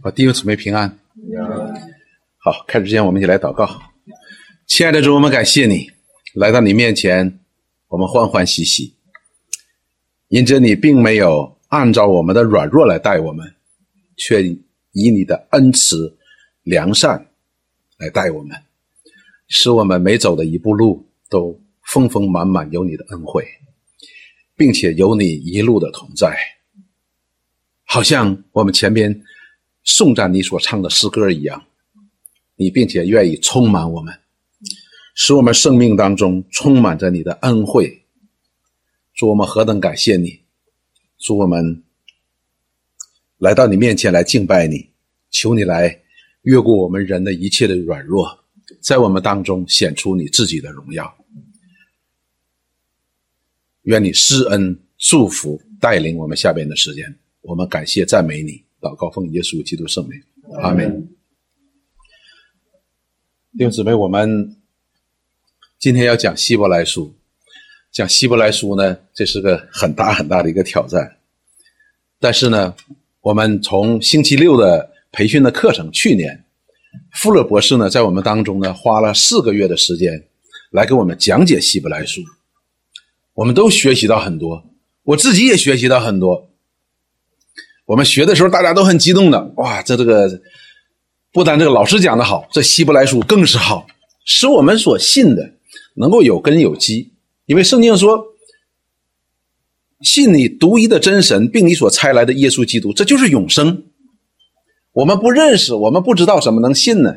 好，弟兄姊妹平安。好，开始之前我们一起来祷告。亲爱的主，我们感谢你来到你面前，我们欢欢喜喜，因着你并没有按照我们的软弱来待我们，却以你的恩慈、良善来待我们，使我们每走的一步路都丰丰满满有你的恩惠，并且有你一路的同在，好像我们前边。颂赞你所唱的诗歌一样，你并且愿意充满我们，使我们生命当中充满着你的恩惠。祝我们何等感谢你！祝我们来到你面前来敬拜你，求你来越过我们人的一切的软弱，在我们当中显出你自己的荣耀。愿你施恩祝福带领我们下边的时间，我们感谢赞美你。祷告奉耶稣基督圣名，阿门。弟兄姊妹，我们今天要讲希伯来书，讲希伯来书呢，这是个很大很大的一个挑战。但是呢，我们从星期六的培训的课程，去年富勒博士呢，在我们当中呢，花了四个月的时间来给我们讲解希伯来书，我们都学习到很多，我自己也学习到很多。我们学的时候，大家都很激动的，哇！这这个不但这个老师讲的好，这希伯来书更是好，使我们所信的能够有根有基。因为圣经说，信你独一的真神，并你所差来的耶稣基督，这就是永生。我们不认识，我们不知道怎么能信呢？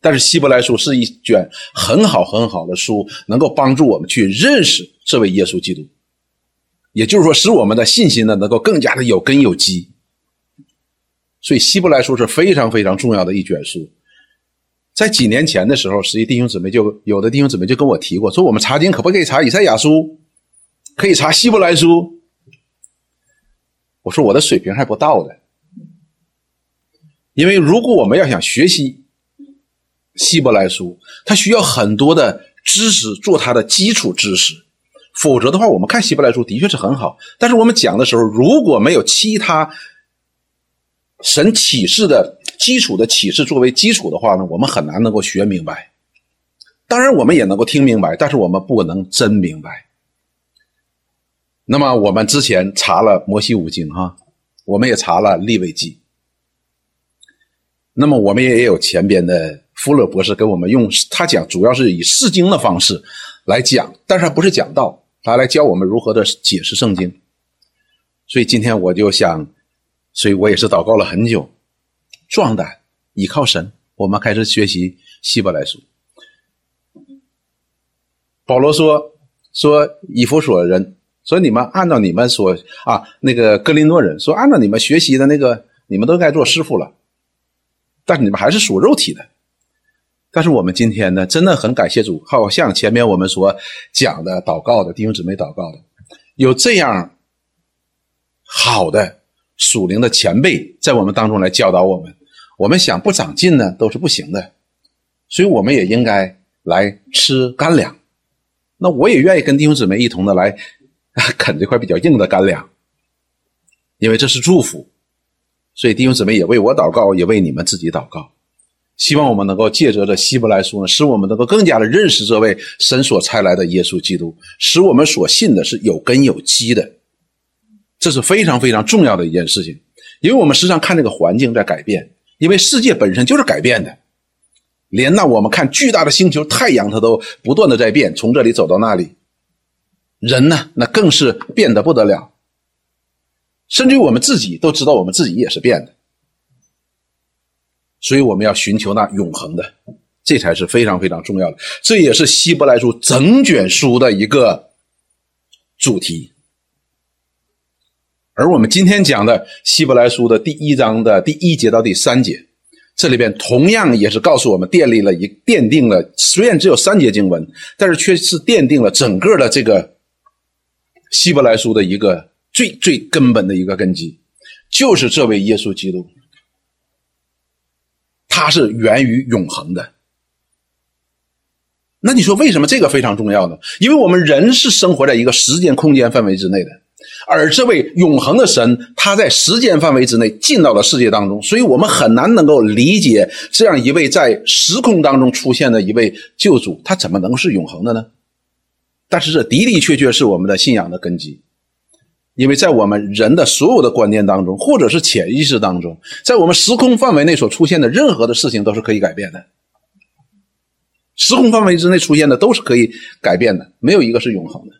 但是希伯来书是一卷很好很好的书，能够帮助我们去认识这位耶稣基督。也就是说，使我们的信心呢能够更加的有根有基。所以，希伯来书是非常非常重要的一卷书。在几年前的时候，实际弟兄姊妹就有的弟兄姊妹就跟我提过，说我们查经可不可以查以赛亚书，可以查希伯来书？我说我的水平还不到的，因为如果我们要想学习希伯来书，它需要很多的知识做它的基础知识。否则的话，我们看希伯来书的确是很好，但是我们讲的时候，如果没有其他神启示的基础的启示作为基础的话呢，我们很难能够学明白。当然，我们也能够听明白，但是我们不能真明白。那么，我们之前查了摩西五经哈，我们也查了利未记。那么，我们也有前边的富勒博士给我们用他讲，主要是以释经的方式来讲，但是他不是讲道。他来教我们如何的解释圣经，所以今天我就想，所以我也是祷告了很久，壮胆倚靠神，我们开始学习希伯来书。保罗说说以弗所人说你们按照你们所啊那个格林诺人说按照你们学习的那个你们都该做师傅了，但是你们还是属肉体的。但是我们今天呢，真的很感谢主，好像前面我们所讲的祷告的弟兄姊妹祷告的，有这样好的属灵的前辈在我们当中来教导我们。我们想不长进呢，都是不行的，所以我们也应该来吃干粮。那我也愿意跟弟兄姊妹一同的来啃这块比较硬的干粮，因为这是祝福。所以弟兄姊妹也为我祷告，也为你们自己祷告。希望我们能够借着这希伯来书呢，使我们能够更加的认识这位神所差来的耶稣基督，使我们所信的是有根有基的，这是非常非常重要的一件事情。因为我们时常看这个环境在改变，因为世界本身就是改变的，连那我们看巨大的星球太阳，它都不断的在变，从这里走到那里，人呢，那更是变得不得了，甚至于我们自己都知道，我们自己也是变的。所以我们要寻求那永恒的，这才是非常非常重要的。这也是希伯来书整卷书的一个主题。而我们今天讲的希伯来书的第一章的第一节到第三节，这里边同样也是告诉我们，奠立了一奠定了，虽然只有三节经文，但是却是奠定了整个的这个希伯来书的一个最最根本的一个根基，就是这位耶稣基督。它是源于永恒的。那你说为什么这个非常重要呢？因为我们人是生活在一个时间空间范围之内的，而这位永恒的神，他在时间范围之内进到了世界当中，所以我们很难能够理解这样一位在时空当中出现的一位救主，他怎么能是永恒的呢？但是这的的确确是我们的信仰的根基，因为在我们人的所有的观念当中，或者是潜意识当中，在我们时空范围内所出现的任何的事情都是可以改变的。时空范围之内出现的都是可以改变的，没有一个是永恒的。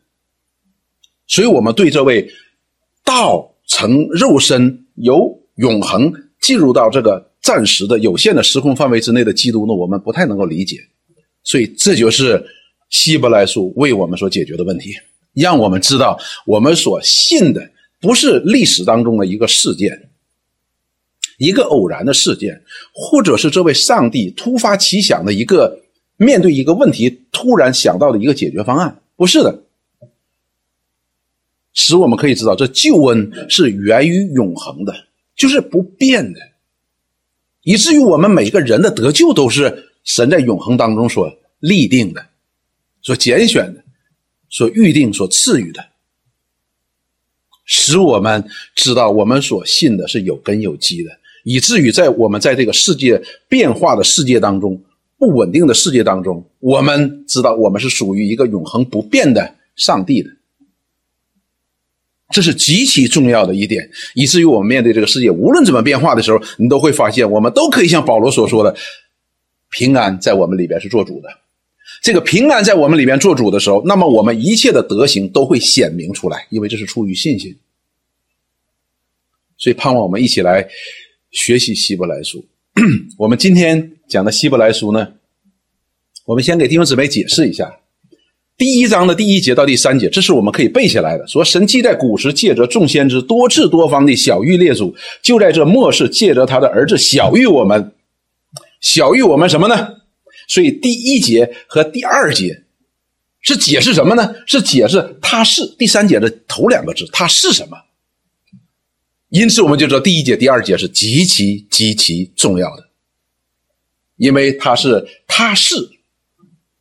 所以，我们对这位道成肉身、由永恒进入到这个暂时的有限的时空范围之内的基督呢，我们不太能够理解。所以，这就是希伯来书为我们所解决的问题，让我们知道我们所信的不是历史当中的一个事件、一个偶然的事件，或者是这位上帝突发奇想的一个。面对一个问题，突然想到的一个解决方案，不是的，使我们可以知道，这救恩是源于永恒的，就是不变的，以至于我们每个人的得救都是神在永恒当中所立定的、所拣选的、所预定、所赐予的，使我们知道我们所信的是有根有基的，以至于在我们在这个世界变化的世界当中。不稳定的世界当中，我们知道我们是属于一个永恒不变的上帝的，这是极其重要的一点，以至于我们面对这个世界，无论怎么变化的时候，你都会发现，我们都可以像保罗所说的，平安在我们里边是做主的。这个平安在我们里边做主的时候，那么我们一切的德行都会显明出来，因为这是出于信心。所以盼望我们一起来学习希伯来书。我们今天讲的希伯来书呢，我们先给弟兄姊妹解释一下，第一章的第一节到第三节，这是我们可以背下来的。说神既在古时借着众先知多次多方的小谕列祖，就在这末世借着他的儿子小谕我们，小谕我们什么呢？所以第一节和第二节是解释什么呢？是解释他是第三节的头两个字，他是什么？因此，我们就知道第一节、第二节是极其极其重要的，因为它是它是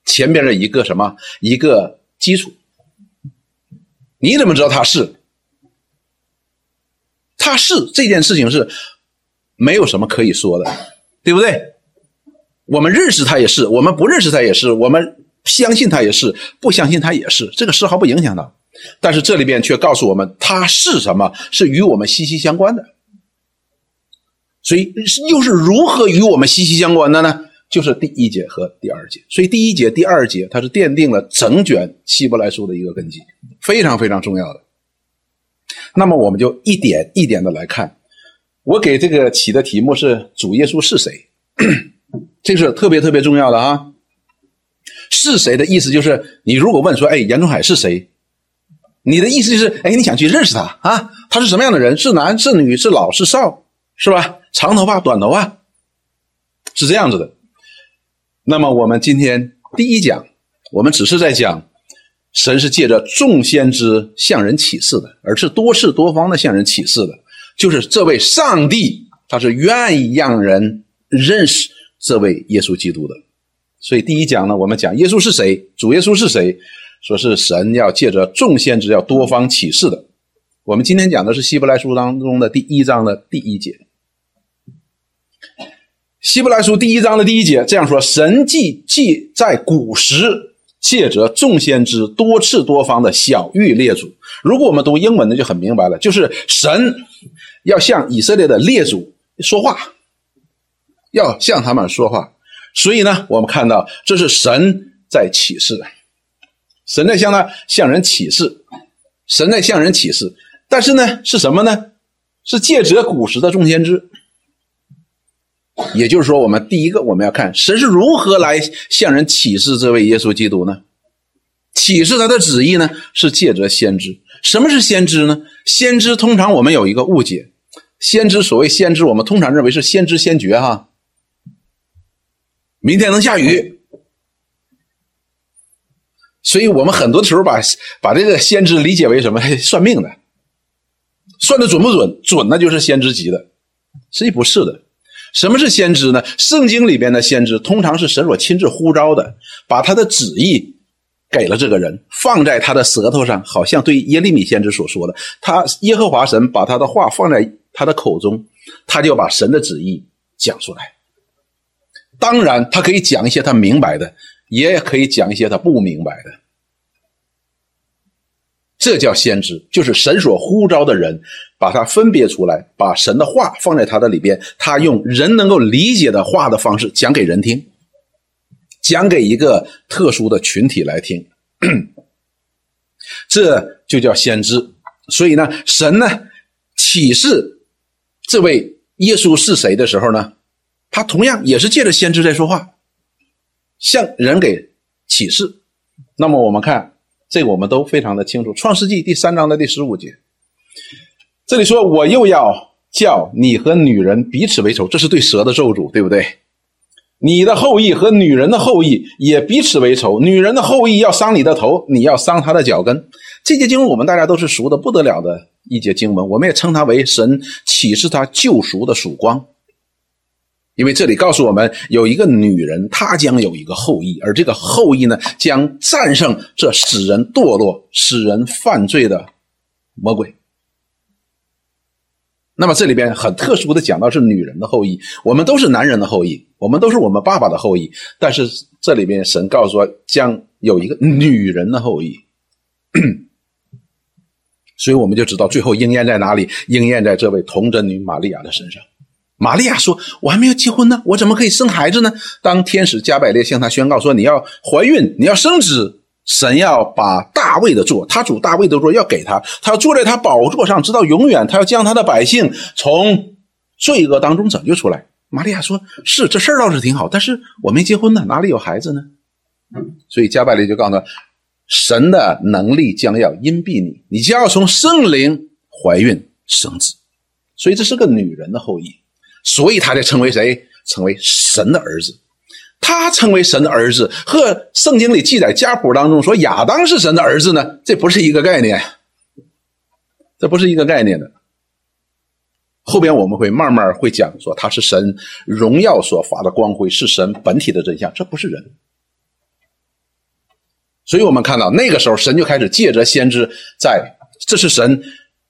前边的一个什么一个基础。你怎么知道它是？它是这件事情是没有什么可以说的，对不对？我们认识它也是，我们不认识它也是，我们相信它也是，不相信它也是，这个丝毫不影响到。但是这里边却告诉我们，它是什么？是与我们息息相关的。所以又是如何与我们息息相关的呢？就是第一节和第二节。所以第一节、第二节，它是奠定了整卷希伯来书的一个根基，非常非常重要的。那么我们就一点一点的来看。我给这个起的题目是“主耶稣是谁”，这是特别特别重要的啊。是谁的意思就是，你如果问说：“哎，严中海是谁？”你的意思就是，哎，你想去认识他啊？他是什么样的人？是男是女？是老是少？是吧？长头发短头发？是这样子的。那么我们今天第一讲，我们只是在讲，神是借着众先知向人启示的，而是多事多方的向人启示的，就是这位上帝，他是愿意让人认识这位耶稣基督的。所以第一讲呢，我们讲耶稣是谁，主耶稣是谁。说是神要借着众先知要多方启示的。我们今天讲的是希伯来书当中的第一章的第一节。希伯来书第一章的第一节这样说：神既既在古时借着众先知多次多方的小谕列祖。如果我们读英文的就很明白了，就是神要向以色列的列祖说话，要向他们说话。所以呢，我们看到这是神在启示。神在向他向人启示，神在向人启示，但是呢，是什么呢？是借着古时的众先知。也就是说，我们第一个我们要看神是如何来向人启示这位耶稣基督呢？启示他的旨意呢？是借着先知。什么是先知呢？先知通常我们有一个误解，先知所谓先知，我们通常认为是先知先觉哈。明天能下雨。所以我们很多的时候把把这个先知理解为什么算命的，算的准不准？准那就是先知级的，实际不是的。什么是先知呢？圣经里边的先知通常是神所亲自呼召的，把他的旨意给了这个人，放在他的舌头上，好像对耶利米先知所说的，他耶和华神把他的话放在他的口中，他就把神的旨意讲出来。当然，他可以讲一些他明白的，也可以讲一些他不明白的。这叫先知，就是神所呼召的人，把他分别出来，把神的话放在他的里边，他用人能够理解的话的方式讲给人听，讲给一个特殊的群体来听，这就叫先知。所以呢，神呢启示这位耶稣是谁的时候呢？他同样也是借着先知在说话，向人给启示。那么我们看这个，我们都非常的清楚，《创世纪》第三章的第十五节，这里说：“我又要叫你和女人彼此为仇。”这是对蛇的咒诅，对不对？你的后裔和女人的后裔也彼此为仇。女人的后裔要伤你的头，你要伤她的脚跟。这节经文我们大家都是熟的不得了的一节经文，我们也称它为神启示他救赎的曙光。因为这里告诉我们，有一个女人，她将有一个后裔，而这个后裔呢，将战胜这使人堕落、使人犯罪的魔鬼。那么这里边很特殊的讲到是女人的后裔，我们都是男人的后裔，我们都是我们爸爸的后裔，但是这里边神告诉说，将有一个女人的后裔，所以我们就知道最后应验在哪里，应验在这位童贞女玛利亚的身上。玛利亚说：“我还没有结婚呢，我怎么可以生孩子呢？”当天使加百列向她宣告说：“你要怀孕，你要生子，神要把大卫的座，他主大卫的座要给他，他要坐在他宝座上，直到永远。他要将他的百姓从罪恶当中拯救出来。”玛利亚说：“是这事儿倒是挺好，但是我没结婚呢，哪里有孩子呢？”所以加百列就告诉他：“神的能力将要荫蔽你，你将要从圣灵怀孕生子。”所以这是个女人的后裔。所以他才成为谁？成为神的儿子。他成为神的儿子，和圣经里记载家谱当中说亚当是神的儿子呢，这不是一个概念。这不是一个概念的。后边我们会慢慢会讲说他是神荣耀所发的光辉，是神本体的真相。这不是人。所以我们看到那个时候，神就开始借着先知，在这是神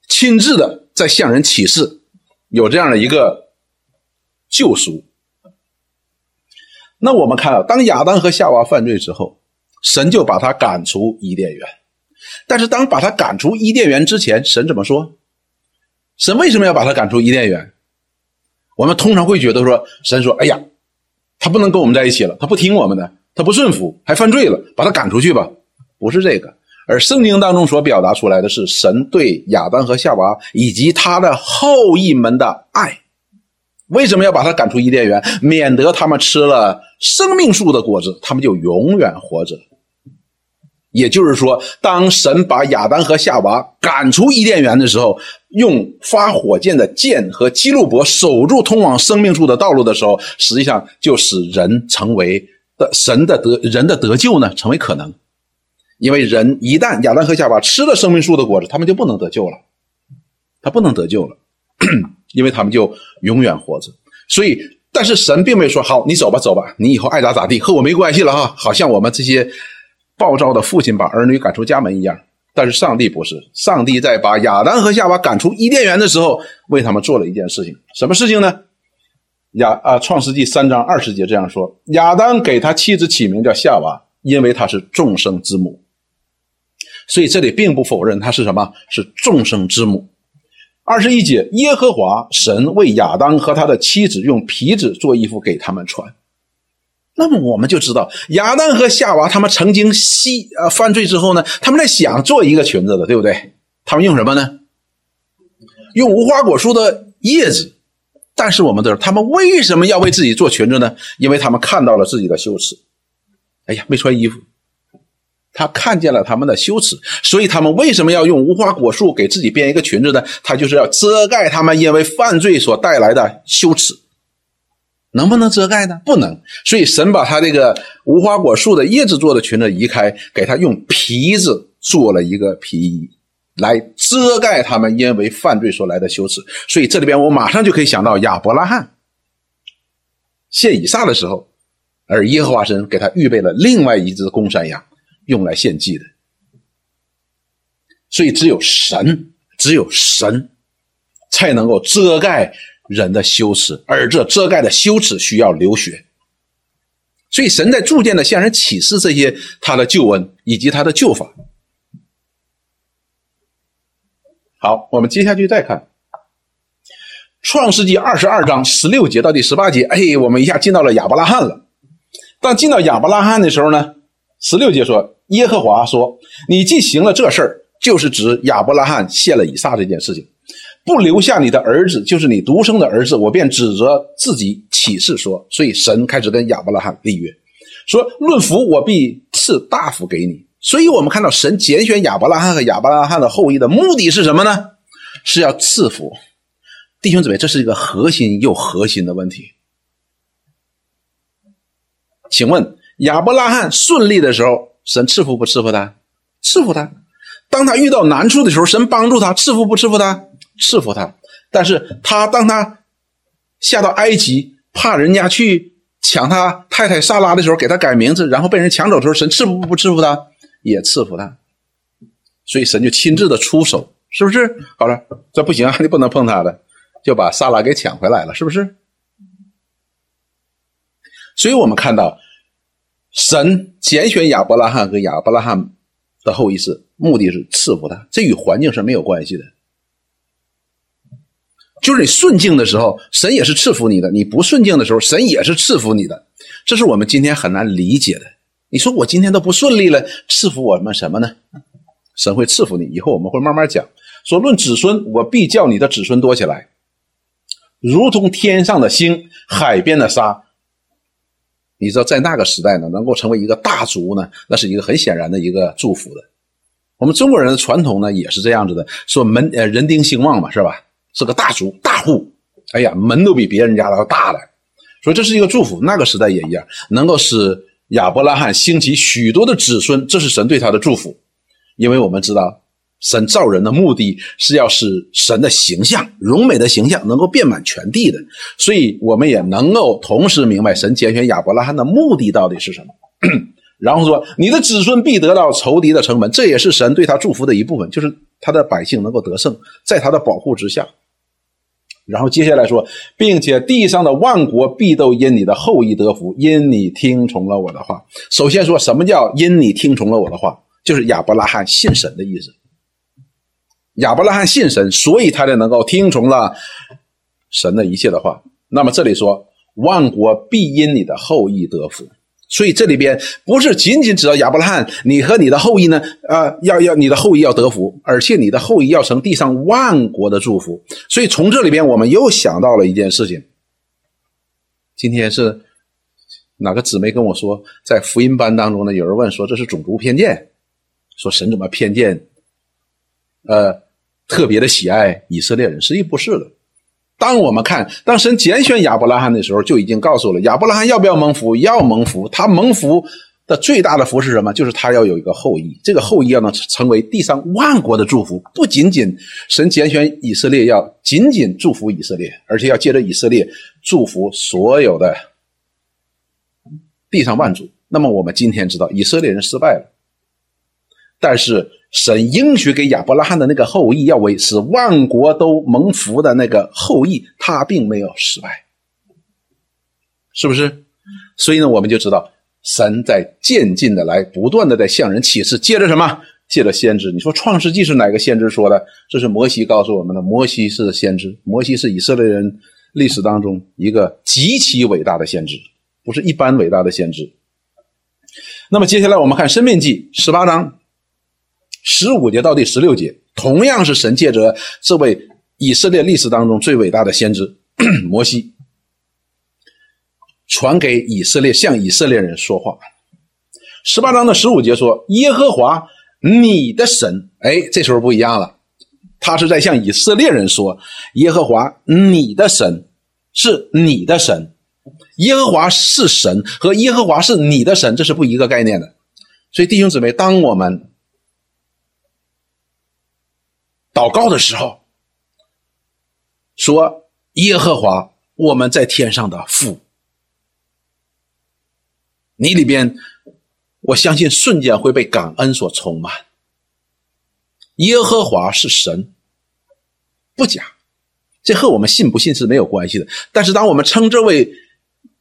亲自的在向人启示，有这样的一个。救赎。那我们看到，当亚当和夏娃犯罪之后，神就把他赶出伊甸园。但是，当把他赶出伊甸园之前，神怎么说？神为什么要把他赶出伊甸园？我们通常会觉得说，神说：“哎呀，他不能跟我们在一起了，他不听我们的，他不顺服，还犯罪了，把他赶出去吧。”不是这个，而圣经当中所表达出来的是神对亚当和夏娃以及他的后裔们的爱。为什么要把他赶出伊甸园？免得他们吃了生命树的果子，他们就永远活着。也就是说，当神把亚当和夏娃赶出伊甸园的时候，用发火箭的箭和基路伯守住通往生命树的道路的时候，实际上就使人成为的神的得人的得救呢，成为可能。因为人一旦亚当和夏娃吃了生命树的果子，他们就不能得救了，他不能得救了。因为他们就永远活着，所以，但是神并没有说好，你走吧，走吧，你以后爱咋咋地，和我没关系了哈。好像我们这些暴躁的父亲把儿女赶出家门一样。但是上帝不是，上帝在把亚当和夏娃赶出伊甸园的时候，为他们做了一件事情，什么事情呢？亚啊，创世纪三章二十节这样说：亚当给他妻子起名叫夏娃，因为她是众生之母。所以这里并不否认她是什么，是众生之母。二十一节，耶和华神为亚当和他的妻子用皮子做衣服给他们穿。那么我们就知道，亚当和夏娃他们曾经吸呃犯罪之后呢，他们在想做一个裙子的，对不对？他们用什么呢？用无花果树的叶子。但是我们知道他们为什么要为自己做裙子呢？因为他们看到了自己的羞耻。哎呀，没穿衣服。他看见了他们的羞耻，所以他们为什么要用无花果树给自己编一个裙子呢？他就是要遮盖他们因为犯罪所带来的羞耻。能不能遮盖呢？不能。所以神把他这个无花果树的叶子做的裙子移开，给他用皮子做了一个皮衣，来遮盖他们因为犯罪所来的羞耻。所以这里边我马上就可以想到亚伯拉罕献以撒的时候，而耶和华神给他预备了另外一只公山羊。用来献祭的。所以，只有神，只有神，才能够遮盖人的羞耻，而这遮盖的羞耻需要流血。所以，神在逐渐的向人启示这些他的救恩以及他的救法。好，我们接下去再看《创世纪二十二章十六节到第十八节。哎，我们一下进到了亚伯拉罕了。当进到亚伯拉罕的时候呢，十六节说：“耶和华说，你既行了这事儿。”就是指亚伯拉罕献了以撒这件事情，不留下你的儿子，就是你独生的儿子，我便指责自己起誓说。所以神开始跟亚伯拉罕立约，说论福我必赐大福给你。所以我们看到神拣选亚伯拉罕和亚伯拉罕的后裔的目的是什么呢？是要赐福弟兄姊妹，这是一个核心又核心的问题。请问亚伯拉罕顺利的时候，神赐福不赐福他？赐福他。当他遇到难处的时候，神帮助他，赐福不赐福他？赐福他。但是他当他下到埃及，怕人家去抢他太太萨拉的时候，给他改名字，然后被人抢走的时候，神赐福不赐福他？也赐福他。所以神就亲自的出手，是不是？好了，这不行啊，你不能碰他的，就把萨拉给抢回来了，是不是？所以我们看到，神拣选亚伯拉罕和亚伯拉罕的后裔是。目的是赐福他，这与环境是没有关系的。就是你顺境的时候，神也是赐福你的；你不顺境的时候，神也是赐福你的。这是我们今天很难理解的。你说我今天都不顺利了，赐福我们什么呢？神会赐福你。以后我们会慢慢讲。说论子孙，我必叫你的子孙多起来，如同天上的星、海边的沙。你知道，在那个时代呢，能够成为一个大族呢，那是一个很显然的一个祝福的。我们中国人的传统呢，也是这样子的，说门呃人丁兴旺嘛，是吧？是个大族大户，哎呀，门都比别人家的要大了，所以这是一个祝福。那个时代也一样，能够使亚伯拉罕兴起许多的子孙，这是神对他的祝福。因为我们知道，神造人的目的是要使神的形象、荣美的形象能够遍满全地的，所以我们也能够同时明白神拣选亚伯拉罕的目的到底是什么。然后说：“你的子孙必得到仇敌的城门，这也是神对他祝福的一部分，就是他的百姓能够得胜，在他的保护之下。”然后接下来说，并且地上的万国必都因你的后裔得福，因你听从了我的话。首先说什么叫因你听从了我的话，就是亚伯拉罕信神的意思。亚伯拉罕信神，所以他才能够听从了神的一切的话。那么这里说，万国必因你的后裔得福。所以这里边不是仅仅指到亚伯拉罕，你和你的后裔呢？啊，要要你的后裔要得福，而且你的后裔要成地上万国的祝福。所以从这里边，我们又想到了一件事情。今天是哪个姊妹跟我说，在福音班当中呢？有人问说这是种族偏见，说神怎么偏见？呃，特别的喜爱以色列人，实际不是的。当我们看当神拣选亚伯拉罕的时候，就已经告诉了亚伯拉罕要不要蒙福，要蒙福。他蒙福的最大的福是什么？就是他要有一个后裔，这个后裔要能成为地上万国的祝福。不仅仅神拣选以色列要仅仅祝福以色列，而且要借着以色列祝福所有的地上万族。那么我们今天知道以色列人失败了，但是。神应许给亚伯拉罕的那个后裔，要为使万国都蒙福的那个后裔，他并没有失败，是不是？所以呢，我们就知道神在渐进的来，不断的在向人启示。借着什么？借着先知。你说创世纪是哪个先知说的？这是摩西告诉我们的。摩西是先知，摩西是以色列人历史当中一个极其伟大的先知，不是一般伟大的先知。那么接下来我们看《生命记》十八章。十五节到第十六节，同样是神借着这位以色列历史当中最伟大的先知 摩西，传给以色列，向以色列人说话。十八章的十五节说：“耶和华你的神。”哎，这时候不一样了，他是在向以色列人说：“耶和华你的神是你的神，耶和华是神和耶和华是你的神，这是不一个概念的。”所以弟兄姊妹，当我们祷告的时候，说：“耶和华，我们在天上的父，你里边我相信瞬间会被感恩所充满。耶和华是神，不假，这和我们信不信是没有关系的。但是，当我们称这位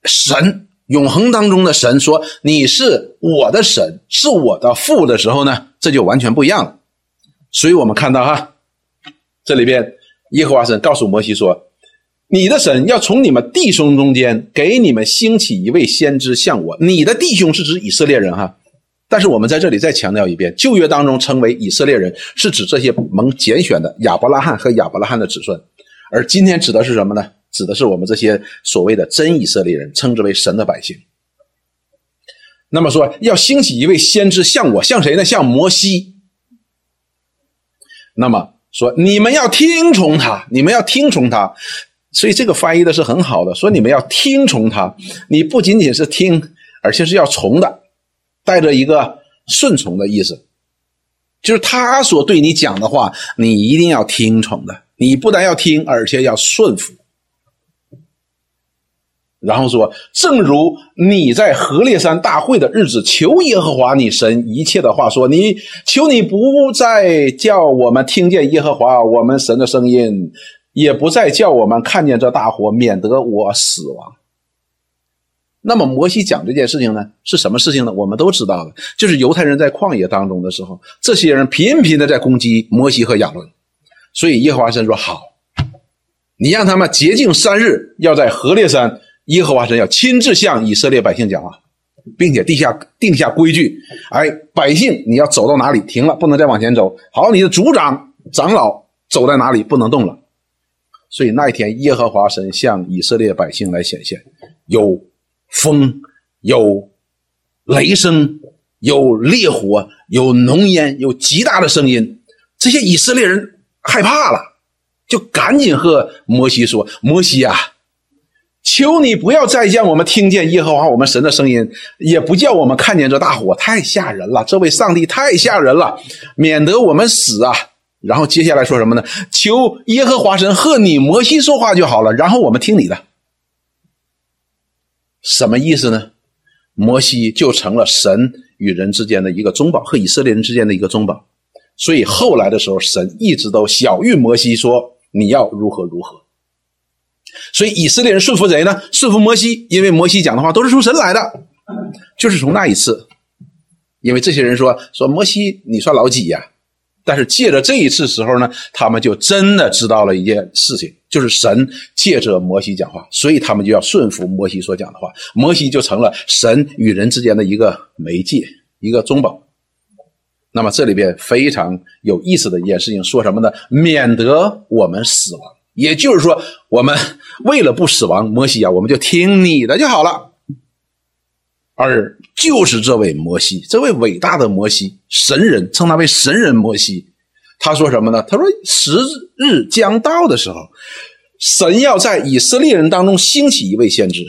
神永恒当中的神说你是我的神，是我的父的时候呢，这就完全不一样了。所以我们看到哈，这里边耶和华神告诉摩西说：“你的神要从你们弟兄中间给你们兴起一位先知，像我。你的弟兄是指以色列人哈。”但是我们在这里再强调一遍，旧约当中称为以色列人，是指这些蒙拣选的亚伯拉罕和亚伯拉罕的子孙，而今天指的是什么呢？指的是我们这些所谓的真以色列人，称之为神的百姓。那么说要兴起一位先知，像我，像谁呢？像摩西。那么说你们要听从他，你们要听从他，所以这个翻译的是很好的，说你们要听从他，你不仅仅是听，而且是要从的。带着一个顺从的意思，就是他所对你讲的话，你一定要听从的。你不但要听，而且要顺服。然后说，正如你在何烈山大会的日子求耶和华你神一切的话，说你求你不再叫我们听见耶和华我们神的声音，也不再叫我们看见这大火，免得我死亡。那么摩西讲这件事情呢，是什么事情呢？我们都知道的，就是犹太人在旷野当中的时候，这些人频频的在攻击摩西和亚伦，所以耶和华神说：“好，你让他们洁净三日，要在何烈山，耶和华神要亲自向以色列百姓讲话，并且地下定下规矩。哎，百姓你要走到哪里停了，不能再往前走。好，你的族长长老走在哪里不能动了。所以那一天，耶和华神向以色列百姓来显现，有。”风有雷声，有烈火，有浓烟，有极大的声音。这些以色列人害怕了，就赶紧和摩西说：“摩西啊，求你不要再让我们听见耶和华我们神的声音，也不叫我们看见这大火，太吓人了。这位上帝太吓人了，免得我们死啊。”然后接下来说什么呢？求耶和华神和你摩西说话就好了，然后我们听你的。什么意思呢？摩西就成了神与人之间的一个中保，和以色列人之间的一个中保。所以后来的时候，神一直都小谕摩西说：“你要如何如何。”所以以色列人顺服谁呢？顺服摩西，因为摩西讲的话都是从神来的。就是从那一次，因为这些人说说摩西，你算老几呀？但是借着这一次时候呢，他们就真的知道了一件事情，就是神借着摩西讲话，所以他们就要顺服摩西所讲的话，摩西就成了神与人之间的一个媒介，一个中保。那么这里边非常有意思的一件事情，说什么呢？免得我们死亡，也就是说，我们为了不死亡，摩西啊，我们就听你的就好了。而就是这位摩西，这位伟大的摩西，神人称他为神人摩西。他说什么呢？他说：“时日将到的时候，神要在以色列人当中兴起一位先知，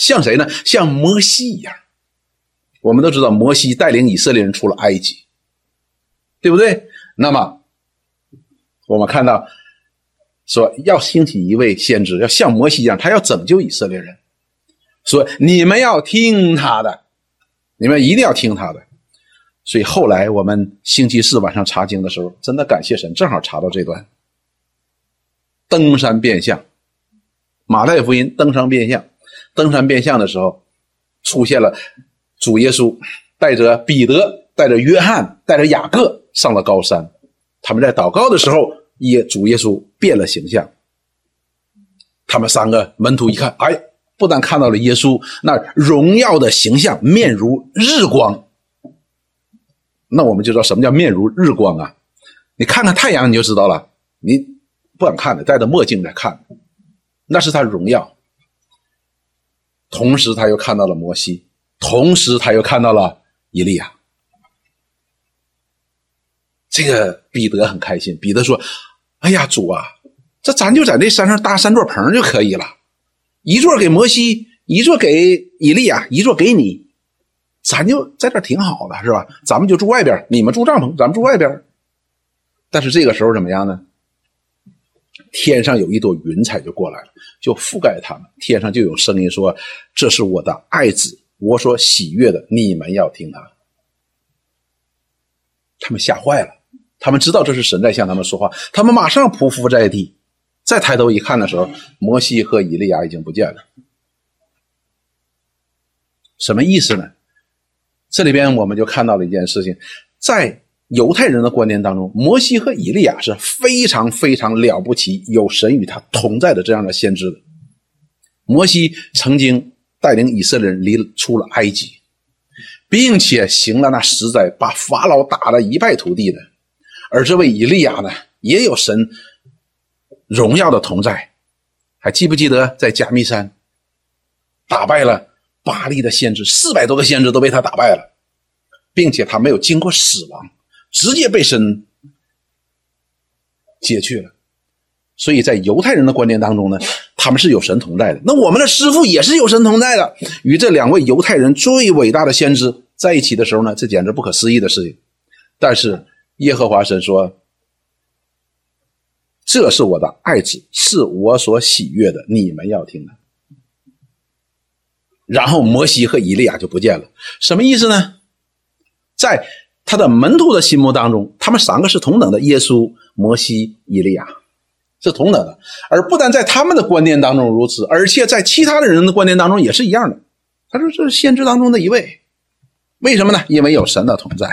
像谁呢？像摩西一样。我们都知道，摩西带领以色列人出了埃及，对不对？那么，我们看到说要兴起一位先知，要像摩西一样，他要拯救以色列人。”说你们要听他的，你们一定要听他的。所以后来我们星期四晚上查经的时候，真的感谢神，正好查到这段登山变相。马太福音登山变相，登山变相的时候，出现了主耶稣带着彼得、带着约翰、带着雅各上了高山。他们在祷告的时候，耶主耶稣变了形象。他们三个门徒一看，哎。不但看到了耶稣那荣耀的形象，面如日光，那我们就知道什么叫面如日光啊！你看看太阳，你就知道了。你不敢看的，戴着墨镜在看，那是他荣耀。同时，他又看到了摩西，同时他又看到了以利亚。这个彼得很开心，彼得说：“哎呀，主啊，这咱就在那山上搭三座棚就可以了。”一座给摩西，一座给以利亚，一座给你，咱就在这挺好的，是吧？咱们就住外边，你们住帐篷，咱们住外边。但是这个时候怎么样呢？天上有一朵云彩就过来了，就覆盖他们。天上就有声音说：“这是我的爱子，我所喜悦的，你们要听他。”他们吓坏了，他们知道这是神在向他们说话，他们马上匍匐在地，再抬头一看的时候，摩西和以利亚已经不见了。什么意思呢？这里边我们就看到了一件事情，在犹太人的观念当中，摩西和以利亚是非常非常了不起，有神与他同在的这样的先知的。摩西曾经带领以色列人离出了埃及。并且行了那实在把法老打得一败涂地的，而这位以利亚呢，也有神荣耀的同在。还记不记得在加密山打败了巴利的先知，四百多个先知都被他打败了，并且他没有经过死亡，直接被神解去了。所以在犹太人的观念当中呢，他们是有神同在的。那我们的师傅也是有神同在的，与这两位犹太人最伟大的先知。在一起的时候呢，这简直不可思议的事情。但是耶和华神说：“这是我的爱子，是我所喜悦的，你们要听的。”然后摩西和以利亚就不见了，什么意思呢？在他的门徒的心目当中，他们三个是同等的，耶稣、摩西、以利亚是同等的，而不但在他们的观念当中如此，而且在其他的人的观念当中也是一样的。他说：“这是先知当中的一位。”为什么呢？因为有神的同在，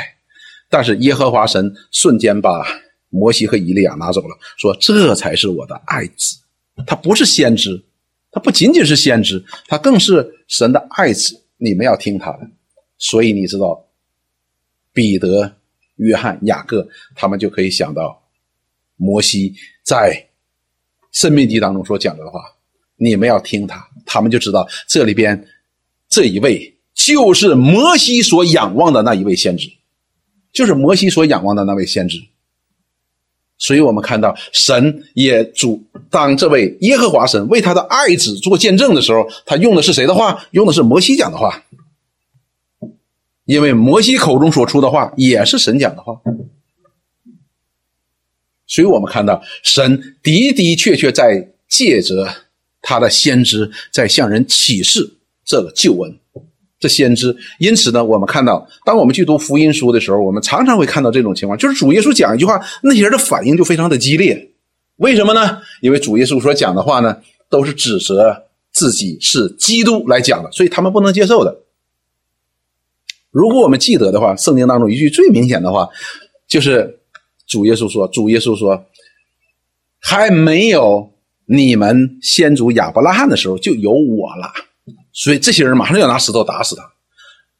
但是耶和华神瞬间把摩西和以利亚拿走了，说这才是我的爱子。他不是先知，他不仅仅是先知，他更是神的爱子。你们要听他的。所以你知道，彼得、约翰、雅各他们就可以想到摩西在生命记当中所讲的话，你们要听他，他们就知道这里边这一位。就是摩西所仰望的那一位先知，就是摩西所仰望的那位先知。所以我们看到神也主当这位耶和华神为他的爱子做见证的时候，他用的是谁的话？用的是摩西讲的话，因为摩西口中所出的话也是神讲的话。所以我们看到神的的确确在借着他的先知在向人启示这个救恩。这先知，因此呢，我们看到，当我们去读福音书的时候，我们常常会看到这种情况，就是主耶稣讲一句话，那些人的反应就非常的激烈。为什么呢？因为主耶稣所讲的话呢，都是指责自己是基督来讲的，所以他们不能接受的。如果我们记得的话，圣经当中一句最明显的话，就是主耶稣说：“主耶稣说，还没有你们先祖亚伯拉罕的时候，就有我了。”所以这些人马上就要拿石头打死他，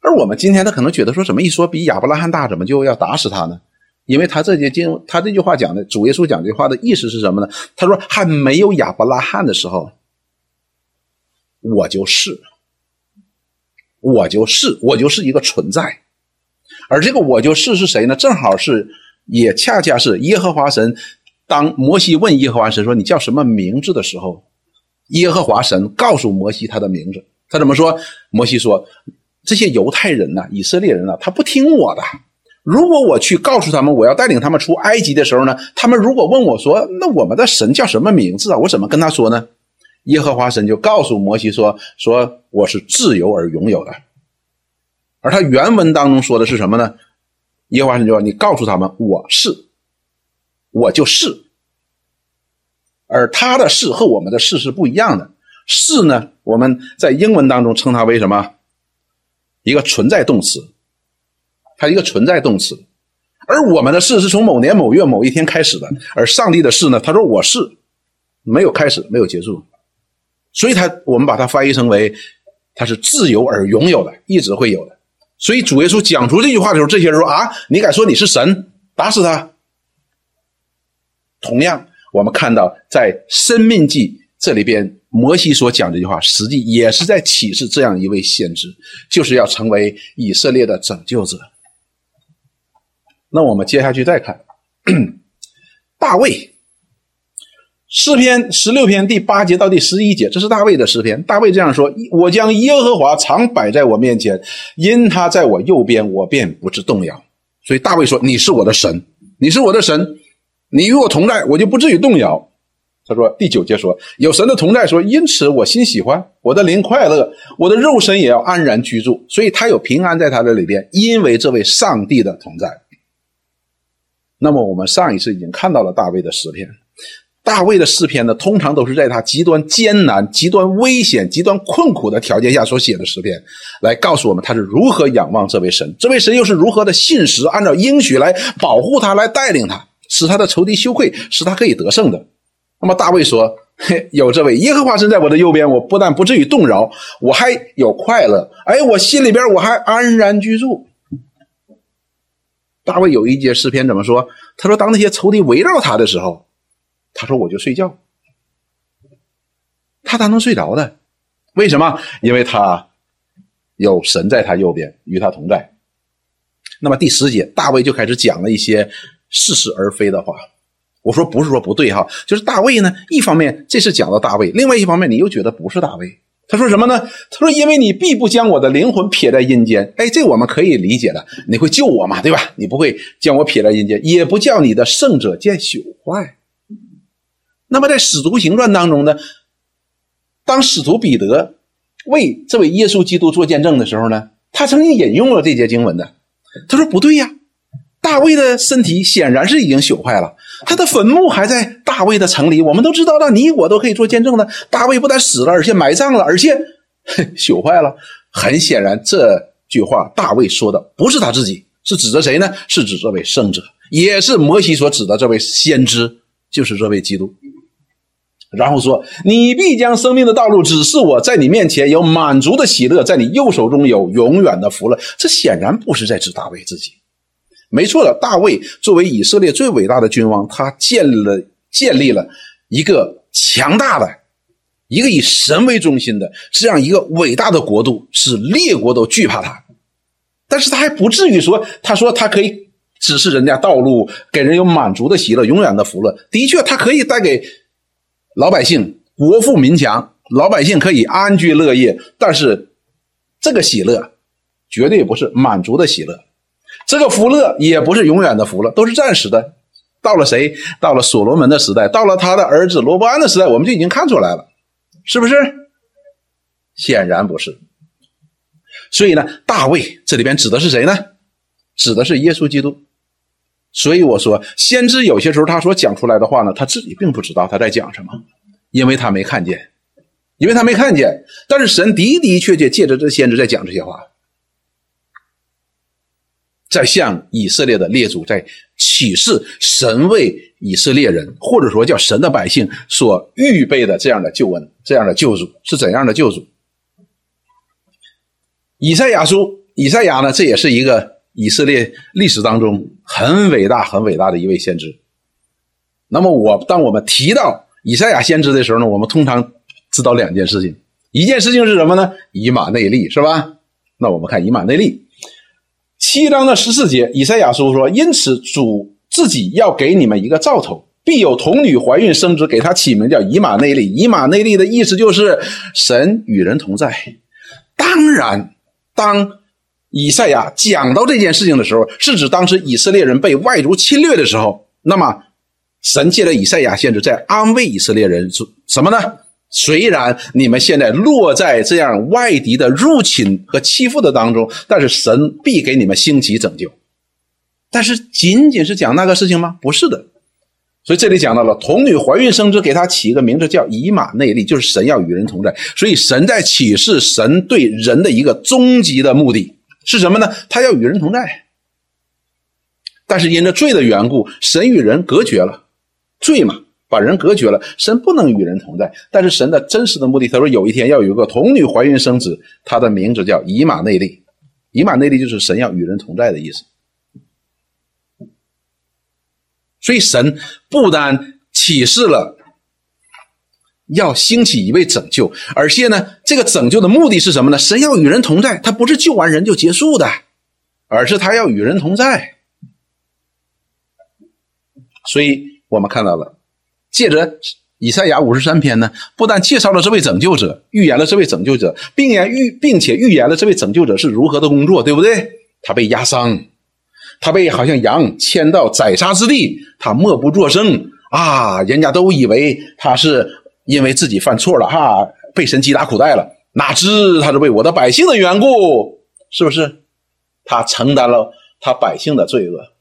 而我们今天他可能觉得说，怎么一说比亚伯拉罕大，怎么就要打死他呢？因为他这节经，他这句话讲的主耶稣讲这句话的意思是什么呢？他说还没有亚伯拉罕的时候，我就是，我就是，我就是一个存在，而这个我就是是谁呢？正好是，也恰恰是耶和华神。当摩西问耶和华神说你叫什么名字的时候，耶和华神告诉摩西他的名字。他怎么说？摩西说：“这些犹太人呢，以色列人呢，他不听我的。如果我去告诉他们，我要带领他们出埃及的时候呢，他们如果问我说，那我们的神叫什么名字啊？我怎么跟他说呢？”耶和华神就告诉摩西说：“说我是自由而拥有的。”而他原文当中说的是什么呢？耶和华神就说：“你告诉他们，我是，我就是。”而他的“是”和我们的“是”是不一样的。是呢，我们在英文当中称它为什么？一个存在动词，它一个存在动词。而我们的事是从某年某月某一天开始的，而上帝的事呢？他说我是没有开始，没有结束，所以他我们把它翻译成为他是自由而拥有的，一直会有的。所以主耶稣讲出这句话的时候，这些人说啊，你敢说你是神？打死他！同样，我们看到在生命记这里边。摩西所讲这句话，实际也是在启示这样一位先知，就是要成为以色列的拯救者。那我们接下去再看 大卫诗篇十六篇第八节到第十一节，这是大卫的诗篇。大卫这样说：“我将耶和华常摆在我面前，因他在我右边，我便不致动摇。”所以大卫说：“你是我的神，你是我的神，你与我同在，我就不至于动摇。”他说：“第九节说有神的同在，说因此我心喜欢，我的灵快乐，我的肉身也要安然居住。所以他有平安在他的里边，因为这位上帝的同在。那么我们上一次已经看到了大卫的诗篇。大卫的诗篇呢，通常都是在他极端艰难、极端危险、极端困苦的条件下所写的诗篇，来告诉我们他是如何仰望这位神，这位神又是如何的信实，按照应许来保护他，来带领他，使他的仇敌羞愧，使他可以得胜的。那么大卫说：“嘿，有这位耶和华神在我的右边，我不但不至于动摇，我还有快乐。哎，我心里边我还安然居住。”大卫有一节诗篇怎么说？他说：“当那些仇敌围绕他的时候。”他说：“我就睡觉。”他咋能睡着的？为什么？因为他有神在他右边，与他同在。那么第十节，大卫就开始讲了一些似是而非的话。我说不是说不对哈，就是大卫呢，一方面这是讲到大卫，另外一方面你又觉得不是大卫。他说什么呢？他说：“因为你必不将我的灵魂撇在阴间。”哎，这我们可以理解的，你会救我嘛，对吧？你不会将我撇在阴间，也不叫你的圣者见朽坏。那么在《使徒行传》当中呢，当使徒彼得为这位耶稣基督做见证的时候呢，他曾经引用了这节经文的。他说：“不对呀，大卫的身体显然是已经朽坏了，他的坟墓还在大卫的城里。我们都知道了，你我都可以做见证的。大卫不但死了，而且埋葬了，而且朽坏了。很显然，这句话大卫说的不是他自己，是指着谁呢？是指这位圣者，也是摩西所指的这位先知，就是这位基督。”然后说：“你必将生命的道路指示我，在你面前有满足的喜乐，在你右手中有永远的福乐。”这显然不是在指大卫自己。没错的，大卫作为以色列最伟大的君王，他建立了建立了一个强大的、一个以神为中心的这样一个伟大的国度，使列国都惧怕他。但是他还不至于说，他说他可以指示人家道路，给人有满足的喜乐、永远的福乐。的确，他可以带给。老百姓国富民强，老百姓可以安居乐业，但是这个喜乐绝对不是满足的喜乐，这个福乐也不是永远的福乐，都是暂时的。到了谁？到了所罗门的时代，到了他的儿子罗伯安的时代，我们就已经看出来了，是不是？显然不是。所以呢，大卫这里边指的是谁呢？指的是耶稣基督。所以我说，先知有些时候他所讲出来的话呢，他自己并不知道他在讲什么，因为他没看见，因为他没看见。但是神的的确确借着这先知在讲这些话，在向以色列的列祖在启示神为以色列人，或者说叫神的百姓所预备的这样的救恩、这样的救主是怎样的救主。以赛亚书，以赛亚呢，这也是一个。以色列历史当中很伟大、很伟大的一位先知。那么，我当我们提到以赛亚先知的时候呢，我们通常知道两件事情。一件事情是什么呢？以马内利，是吧？那我们看以马内利七章的十四节，以赛亚书说：“因此主自己要给你们一个兆头，必有童女怀孕生子，给他起名叫以马内利。以马内利的意思就是神与人同在。当然，当。”以赛亚讲到这件事情的时候，是指当时以色列人被外族侵略的时候。那么，神借着以赛亚先知在安慰以色列人说什么呢？虽然你们现在落在这样外敌的入侵和欺负的当中，但是神必给你们兴起拯救。但是，仅仅是讲那个事情吗？不是的。所以这里讲到了童女怀孕生子，给他起一个名字叫以马内利，就是神要与人同在。所以，神在启示神对人的一个终极的目的。是什么呢？他要与人同在，但是因着罪的缘故，神与人隔绝了。罪嘛，把人隔绝了，神不能与人同在。但是神的真实的目的，他说有一天要有一个童女怀孕生子，他的名字叫以马内利。以马内利就是神要与人同在的意思。所以神不单启示了。要兴起一位拯救，而且呢，这个拯救的目的是什么呢？神要与人同在，他不是救完人就结束的，而是他要与人同在。所以我们看到了，借着以赛亚五十三篇呢，不但介绍了这位拯救者，预言了这位拯救者，并言预，并且预言了这位拯救者是如何的工作，对不对？他被压伤，他被好像羊牵到宰杀之地，他默不作声啊，人家都以为他是。因为自己犯错了哈，被神击打苦待了，哪知他是为我的百姓的缘故，是不是？他承担了他百姓的罪恶。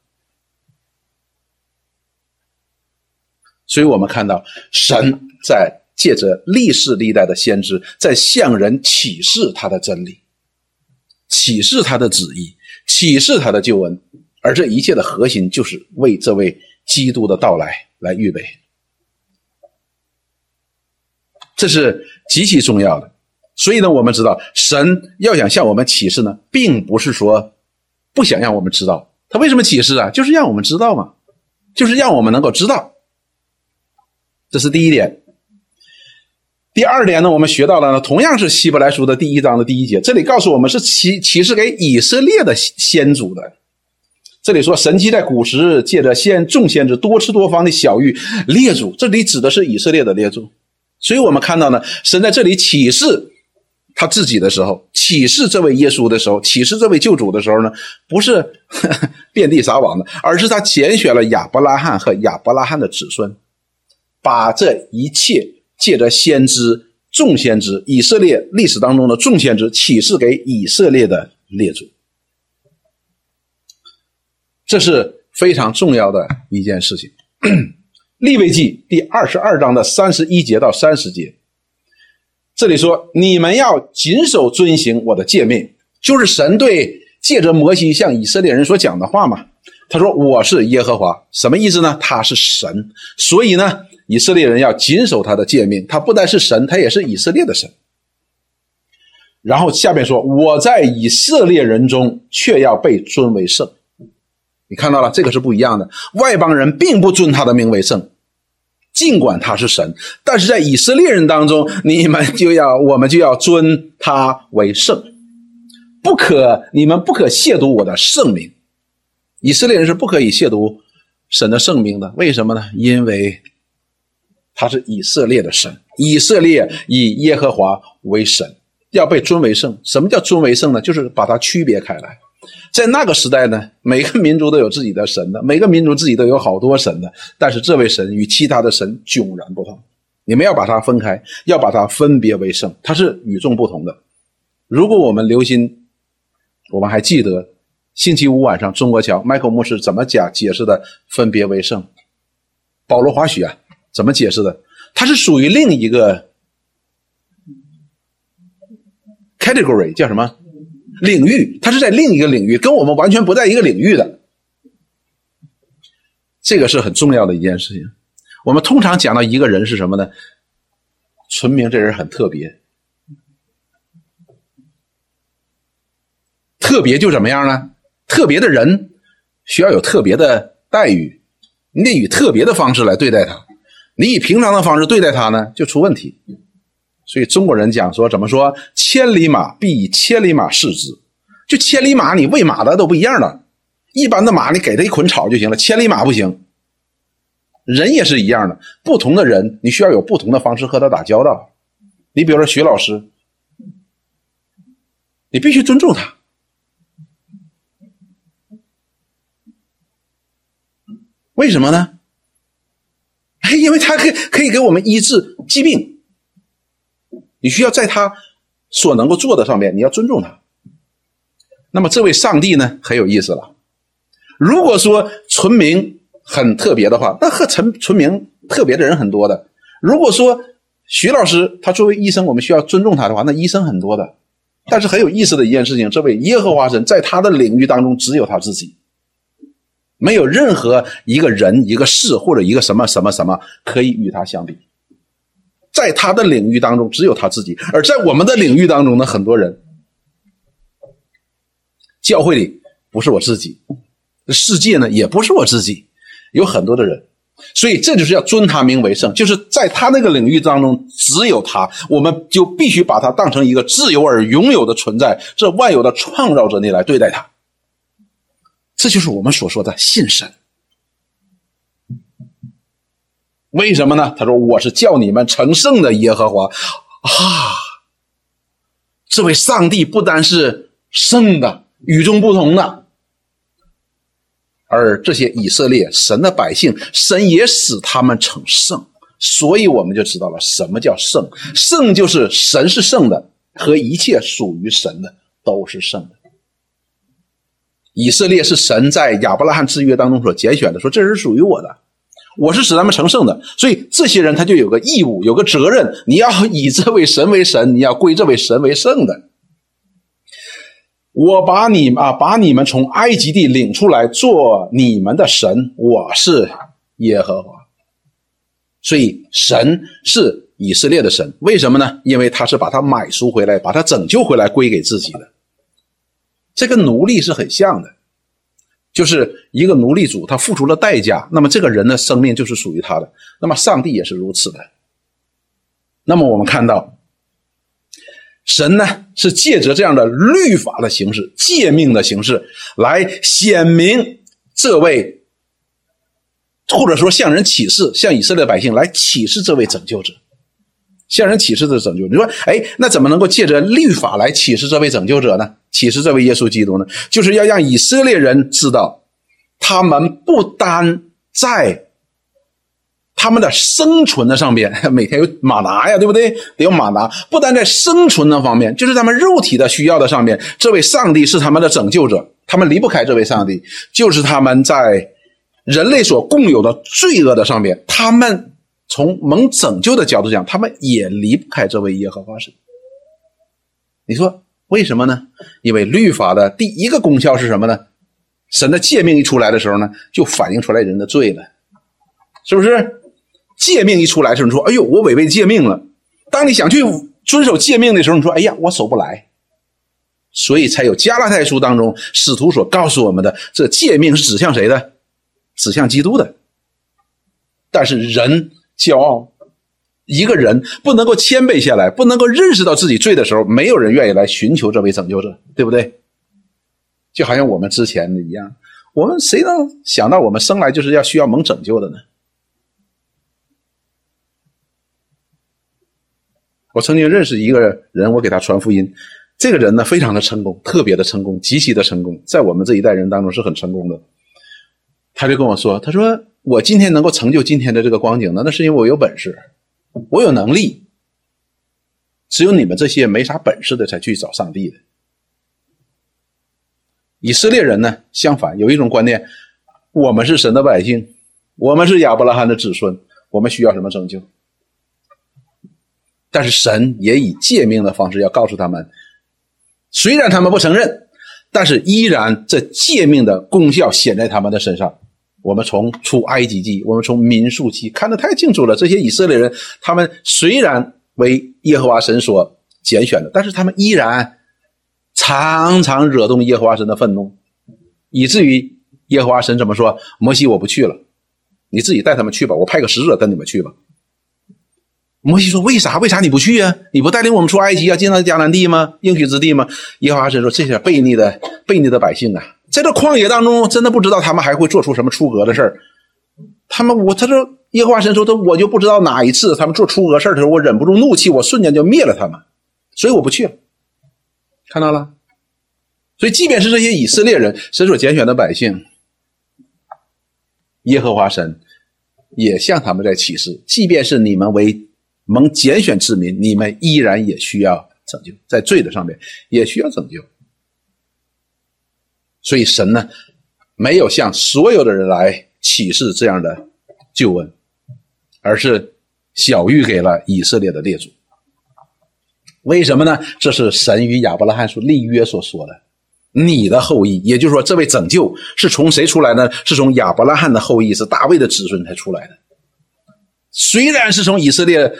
所以我们看到神在借着历世历代的先知，在向人启示他的真理，启示他的旨意，启示他的救恩，而这一切的核心就是为这位基督的到来来预备。这是极其重要的。所以呢，我们知道神要想向我们启示呢，并不是说不想让我们知道，他为什么启示啊？就是让我们知道嘛，就是让我们能够知道。这是第一点。第二点呢，我们学到了呢，同样是希伯来书的第一章的第一节，这里告诉我们是启启示给以色列的先祖的。这里说神迹在古时借着先众先知多次多方的小谕列祖，这里指的是以色列的列祖。所以我们看到呢，神在这里启示。他自己的时候，启示这位耶稣的时候，启示这位救主的时候呢，不是 遍地撒网的，而是他拣选了亚伯拉罕和亚伯拉罕的子孙，把这一切借着先知、众先知、以色列历史当中的众先知启示给以色列的列祖，这是非常重要的一件事情。利未记第二十二章的三十一节到三十节。这里说，你们要谨守遵行我的诫命，就是神对借着摩西向以色列人所讲的话嘛。他说：“我是耶和华。”什么意思呢？他是神，所以呢，以色列人要谨守他的诫命。他不但是神，他也是以色列的神。然后下面说：“我在以色列人中却要被尊为圣。”你看到了，这个是不一样的。外邦人并不尊他的名为圣。尽管他是神，但是在以色列人当中，你们就要我们就要尊他为圣，不可你们不可亵渎我的圣名。以色列人是不可以亵渎神的圣名的，为什么呢？因为他是以色列的神，以色列以耶和华为神，要被尊为圣。什么叫尊为圣呢？就是把它区别开来。在那个时代呢，每个民族都有自己的神的，每个民族自己都有好多神的，但是这位神与其他的神迥然不同。你们要把它分开，要把它分别为圣，它是与众不同的。如果我们留心，我们还记得星期五晚上中国桥麦克牧师怎么讲解释的“分别为圣”？保罗华许啊，怎么解释的？它是属于另一个 category，叫什么？领域，它是在另一个领域，跟我们完全不在一个领域的，这个是很重要的一件事情。我们通常讲到一个人是什么呢？纯明这人很特别，特别就怎么样呢？特别的人需要有特别的待遇，你得以特别的方式来对待他，你以平常的方式对待他呢，就出问题。所以中国人讲说怎么说？千里马必以千里马视之。就千里马，你喂马的都不一样的。一般的马，你给它一捆草就行了。千里马不行。人也是一样的，不同的人，你需要有不同的方式和他打交道。你比如说徐老师，你必须尊重他。为什么呢？因为他可可以给我们医治疾病。你需要在他所能够做的上面，你要尊重他。那么这位上帝呢，很有意思了。如果说纯明很特别的话，那和纯纯明特别的人很多的。如果说徐老师他作为医生，我们需要尊重他的话，那医生很多的。但是很有意思的一件事情，这位耶和华神在他的领域当中只有他自己，没有任何一个人、一个事或者一个什么什么什么可以与他相比。在他的领域当中，只有他自己；而在我们的领域当中呢，很多人，教会里不是我自己，世界呢也不是我自己，有很多的人，所以这就是要尊他名为圣，就是在他那个领域当中只有他，我们就必须把他当成一个自由而拥有的存在，这万有的创造者你来对待他，这就是我们所说的信神。为什么呢？他说：“我是叫你们成圣的耶和华啊！这位上帝不单是圣的、与众不同的，而这些以色列神的百姓，神也使他们成圣。所以我们就知道了什么叫圣。圣就是神是圣的，和一切属于神的都是圣的。以色列是神在亚伯拉罕之约当中所拣选的，说这是属于我的。”我是使他们成圣的，所以这些人他就有个义务，有个责任，你要以这位神为神，你要归这位神为圣的。我把你们啊，把你们从埃及地领出来做你们的神，我是耶和华。所以神是以色列的神，为什么呢？因为他是把他买赎回来，把他拯救回来，归给自己的。这个奴隶是很像的，就是一个奴隶主，他付出了代价，那么这个人的生命就是属于他的。那么上帝也是如此的。那么我们看到。神呢，是借着这样的律法的形式、诫命的形式来显明这位，或者说向人启示，向以色列百姓来启示这位拯救者，向人启示的拯救。你说，哎，那怎么能够借着律法来启示这位拯救者呢？启示这位耶稣基督呢？就是要让以色列人知道，他们不单在。他们的生存的上边，每天有马达呀，对不对？得有马达。不单在生存的方面，就是他们肉体的需要的上面，这位上帝是他们的拯救者，他们离不开这位上帝。就是他们在人类所共有的罪恶的上面，他们从蒙拯救的角度讲，他们也离不开这位耶和华神。你说为什么呢？因为律法的第一个功效是什么呢？神的诫命一出来的时候呢，就反映出来人的罪了，是不是？诫命一出来的时候，你说：“哎呦，我违背诫命了。”当你想去遵守诫命的时候，你说：“哎呀，我守不来。”所以才有加拉太书当中使徒所告诉我们的：这诫命是指向谁的？指向基督的。但是人骄傲，一个人不能够谦卑下来，不能够认识到自己罪的时候，没有人愿意来寻求这位拯救者，对不对？就好像我们之前一样，我们谁能想到我们生来就是要需要蒙拯救的呢？我曾经认识一个人，我给他传福音。这个人呢，非常的成功，特别的成功，极其的成功，在我们这一代人当中是很成功的。他就跟我说：“他说我今天能够成就今天的这个光景呢，那是因为我有本事，我有能力。只有你们这些没啥本事的才去找上帝的。以色列人呢，相反有一种观念：我们是神的百姓，我们是亚伯拉罕的子孙，我们需要什么拯救？”但是神也以诫命的方式要告诉他们，虽然他们不承认，但是依然这诫命的功效显在他们的身上。我们从出埃及记，我们从民数记看得太清楚了。这些以色列人，他们虽然为耶和华神所拣选的，但是他们依然常常惹动耶和华神的愤怒，以至于耶和华神怎么说：“摩西，我不去了，你自己带他们去吧，我派个使者跟你们去吧。”摩西说：“为啥？为啥你不去呀？你不带领我们出埃及啊，进到迦南地吗？应许之地吗？”耶和华神说：“这些悖逆的、悖逆的百姓啊，在这旷野当中，真的不知道他们还会做出什么出格的事。他们，我他说，耶和华神说，他我就不知道哪一次他们做出格事的时候，我忍不住怒气，我瞬间就灭了他们，所以我不去了。看到了？所以，即便是这些以色列人，神所拣选的百姓，耶和华神也向他们在启示，即便是你们为。”蒙拣选之民，你们依然也需要拯救，在罪的上面也需要拯救。所以神呢，没有向所有的人来启示这样的救恩，而是小玉给了以色列的列祖。为什么呢？这是神与亚伯拉罕所立约所说的，你的后裔，也就是说，这位拯救是从谁出来呢？是从亚伯拉罕的后裔，是大卫的子孙才出来的。虽然是从以色列。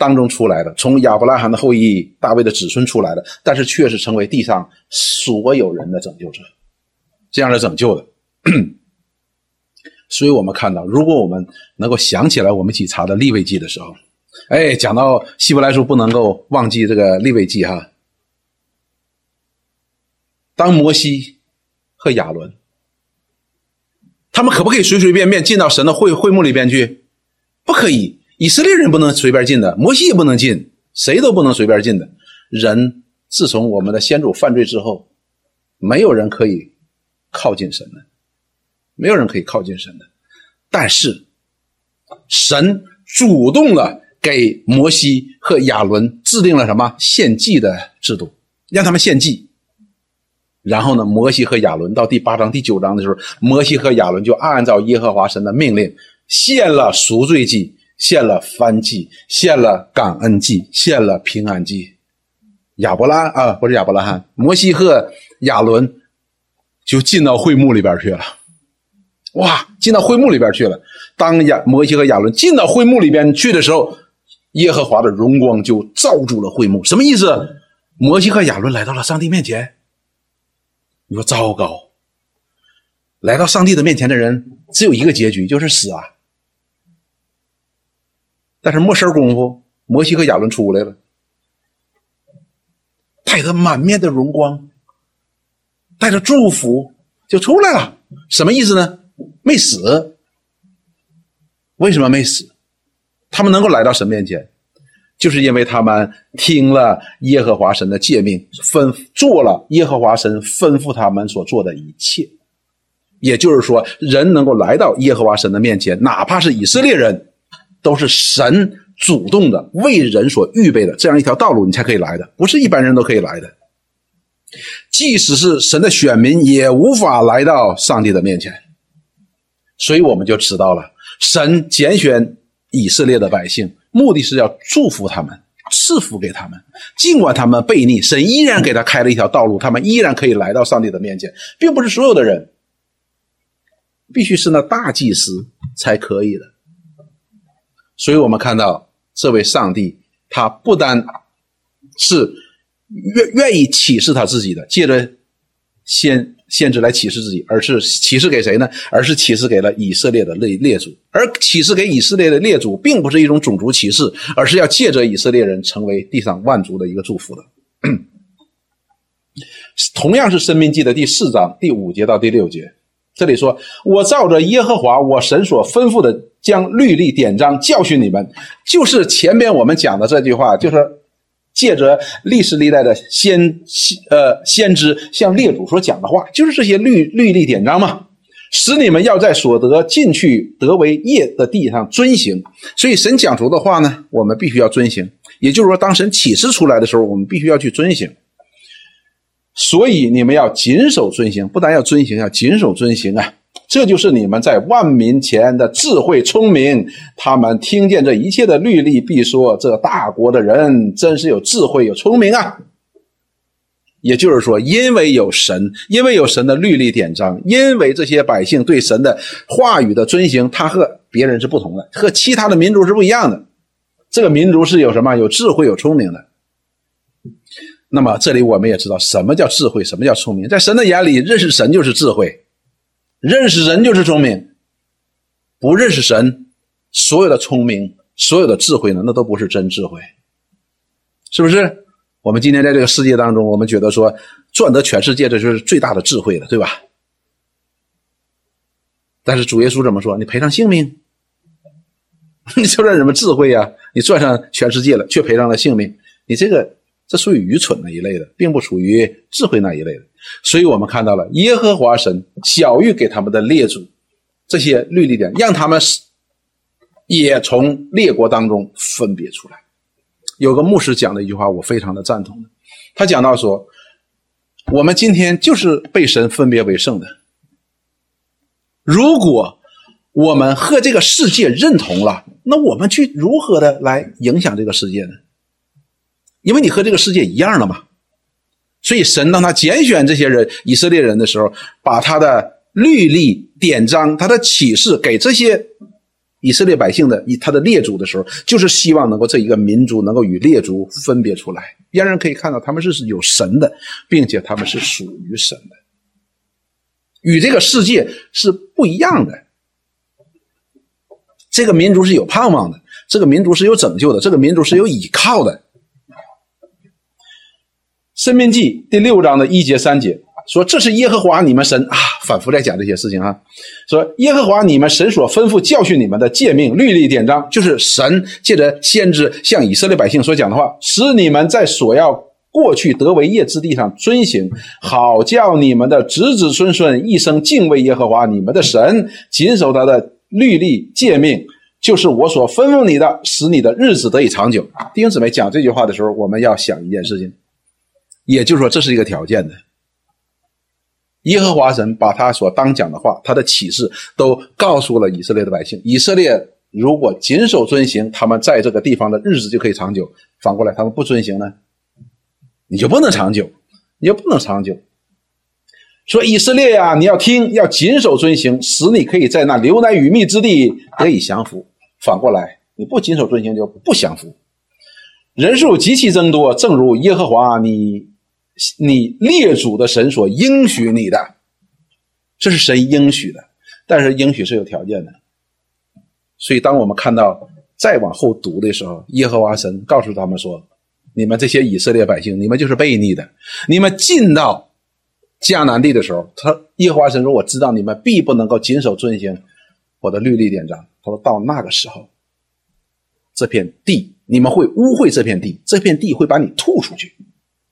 当中出来的，从亚伯拉罕的后裔、大卫的子孙出来的，但是却是成为地上所有人的拯救者，这样的拯救的。所以我们看到，如果我们能够想起来我们一起查的立位记的时候，哎，讲到希伯来书，不能够忘记这个立位记哈。当摩西和亚伦，他们可不可以随随便便进到神的会会幕里边去？不可以。以色列人不能随便进的，摩西也不能进，谁都不能随便进的。人自从我们的先祖犯罪之后，没有人可以靠近神的，没有人可以靠近神的。但是，神主动的给摩西和亚伦制定了什么献祭的制度，让他们献祭。然后呢，摩西和亚伦到第八章、第九章的时候，摩西和亚伦就按照耶和华神的命令。献了赎罪祭，献了燔祭，献了感恩祭，献了平安祭。亚伯拉啊，不是亚伯拉罕，摩西和亚伦就进到会幕里边去了。哇，进到会幕里边去了。当亚摩西和亚伦进到会幕里边去的时候，耶和华的荣光就罩住了会幕。什么意思？摩西和亚伦来到了上帝面前。你说糟糕，来到上帝的面前的人只有一个结局，就是死啊。但是没事功夫，摩西和亚伦出来了。带着满面的荣光，带着祝福就出来了。什么意思呢？没死。为什么没死？他们能够来到神面前，就是因为他们听了耶和华神的诫命，吩做了耶和华神吩咐他们所做的一切。也就是说，人能够来到耶和华神的面前，哪怕是以色列人，都是神。主动的为人所预备的这样一条道路，你才可以来的，不是一般人都可以来的。即使是神的选民，也无法来到上帝的面前。所以我们就知道了，神拣选以色列的百姓，目的是要祝福他们，赐福给他们。尽管他们悖逆，神依然给他开了一条道路，他们依然可以来到上帝的面前，并不是所有的人必须是那大祭司才可以的。所以我们看到。这位上帝，他不单是愿愿意启示他自己的，借着先先知来启示自己，而是启示给谁呢？而是启示给了以色列的列列祖。而启示给以色列的列祖，并不是一种种族歧视，而是要借着以色列人成为地上万族的一个祝福的。同样是《生命记》的第四章第五节到第六节。这里说：“我照着耶和华我神所吩咐的，将律例典章教训你们，就是前边我们讲的这句话，就是借着历史历代的先呃先知向列祖所讲的话，就是这些律律例典章嘛，使你们要在所得进去得为业的地上遵行。所以神讲出的话呢，我们必须要遵行。也就是说，当神启示出来的时候，我们必须要去遵行。”所以你们要谨守遵行，不但要遵行，要谨守遵行啊！这就是你们在万民前的智慧聪明。他们听见这一切的律例，必说：这大国的人真是有智慧、有聪明啊！也就是说，因为有神，因为有神的律例典章，因为这些百姓对神的话语的遵行，他和别人是不同的，和其他的民族是不一样的。这个民族是有什么？有智慧、有聪明的。那么这里我们也知道什么叫智慧，什么叫聪明。在神的眼里，认识神就是智慧，认识人就是聪明。不认识神，所有的聪明，所有的智慧呢，那都不是真智慧，是不是？我们今天在这个世界当中，我们觉得说赚得全世界，这就是最大的智慧了，对吧？但是主耶稣怎么说？你赔上性命，你说这什么智慧呀？你赚上全世界了，却赔上了性命，你这个。这属于愚蠢那一类的，并不属于智慧那一类的。所以我们看到了耶和华神小玉给他们的列祖这些律例典，让他们也从列国当中分别出来。有个牧师讲的一句话，我非常的赞同。他讲到说，我们今天就是被神分别为圣的。如果我们和这个世界认同了，那我们去如何的来影响这个世界呢？因为你和这个世界一样了嘛，所以神当他拣选这些人以色列人的时候，把他的律例典章、他的启示给这些以色列百姓的以他的列祖的时候，就是希望能够这一个民族能够与列祖分别出来，让人可以看到他们是有神的，并且他们是属于神的，与这个世界是不一样的。这个民族是有盼望的，这个民族是有拯救的，这个民族是有依靠的。申命记第六章的一节三节说：“这是耶和华你们神啊，反复在讲这些事情啊。说耶和华你们神所吩咐教训你们的诫命、律例、典章，就是神借着先知向以色列百姓所讲的话，使你们在所要过去得为业之地上遵行，好叫你们的子子孙孙一生敬畏耶和华你们的神，谨守他的律例诫命，就是我所吩咐你的，使你的日子得以长久。”弟兄姊妹讲这句话的时候，我们要想一件事情。也就是说，这是一个条件的。耶和华神把他所当讲的话，他的启示都告诉了以色列的百姓。以色列如果谨守遵行，他们在这个地方的日子就可以长久；反过来，他们不遵行呢，你就不能长久，你就不能长久。说以色列呀，你要听，要谨守遵行，使你可以在那流奶与蜜之地得以降服。反过来，你不谨守遵行，就不降服。人数极其增多，正如耶和华你你列祖的神所应许你的，这是神应许的，但是应许是有条件的。所以，当我们看到再往后读的时候，耶和华神告诉他们说：“你们这些以色列百姓，你们就是悖逆的。你们进到迦南地的时候，他耶和华神说：我知道你们必不能够谨守遵行我的律例典章。他说到那个时候，这片地。”你们会污秽这片地，这片地会把你吐出去。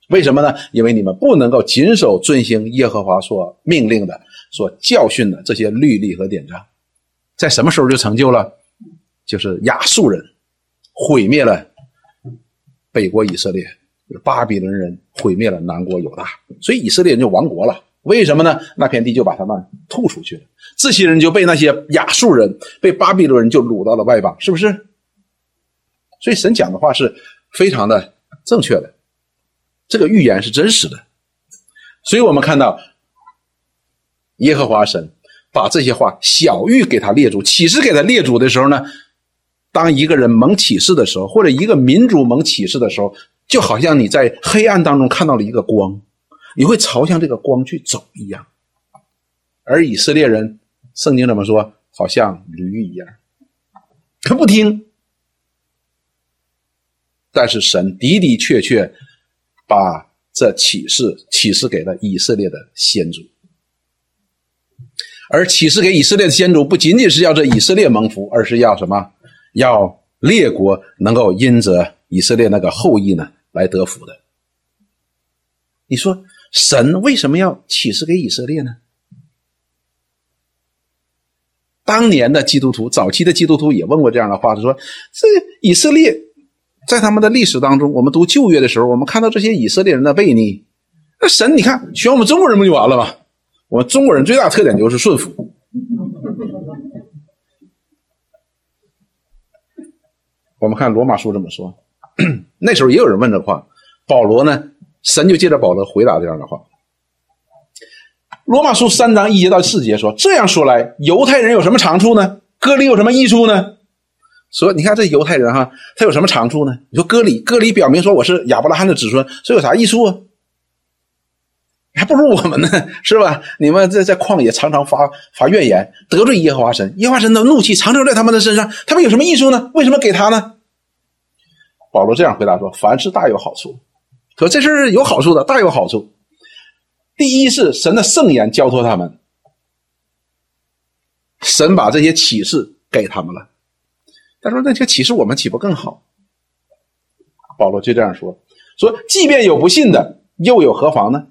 为什么呢？因为你们不能够谨守遵行耶和华所命令的、所教训的这些律例和典章。在什么时候就成就了？就是亚述人毁灭了北国以色列，巴比伦人毁灭了南国犹大，所以以色列人就亡国了。为什么呢？那片地就把他们吐出去了，这些人就被那些亚述人、被巴比伦人就掳到了外邦，是不是？所以神讲的话是非常的正确的，这个预言是真实的。所以我们看到耶和华神把这些话小玉给他列祖，启示给他列祖的时候呢，当一个人蒙启示的时候，或者一个民族蒙启示的时候，就好像你在黑暗当中看到了一个光，你会朝向这个光去走一样。而以色列人，圣经怎么说？好像驴一样，他不听。但是神的的确确把这启示启示给了以色列的先祖，而启示给以色列的先祖不仅仅是要这以色列蒙福，而是要什么？要列国能够因着以色列那个后裔呢来得福的。你说神为什么要启示给以色列呢？当年的基督徒，早期的基督徒也问过这样的话，他说：“这以色列。”在他们的历史当中，我们读旧约的时候，我们看到这些以色列人的悖逆。那神，你看选我们中国人不就完了吗？我们中国人最大特点就是顺服。我们看罗马书这么说，那时候也有人问这话，保罗呢，神就借着保罗回答这样的话。罗马书三章一节到四节说：“这样说来，犹太人有什么长处呢？割礼有什么益处呢？”说，你看这犹太人哈，他有什么长处呢？你说割礼，割礼表明说我是亚伯拉罕的子孙，所以有啥益处啊？还不如我们呢，是吧？你们在在旷野常常发发怨言，得罪耶和华神，耶和华神的怒气常常在他们的身上，他们有什么益处呢？为什么给他呢？保罗这样回答说：凡事大有好处。说这事有好处的，大有好处。第一是神的圣言交托他们，神把这些启示给他们了。他说：“那些启示我们岂不更好？”保罗就这样说：“说即便有不信的，又有何妨呢？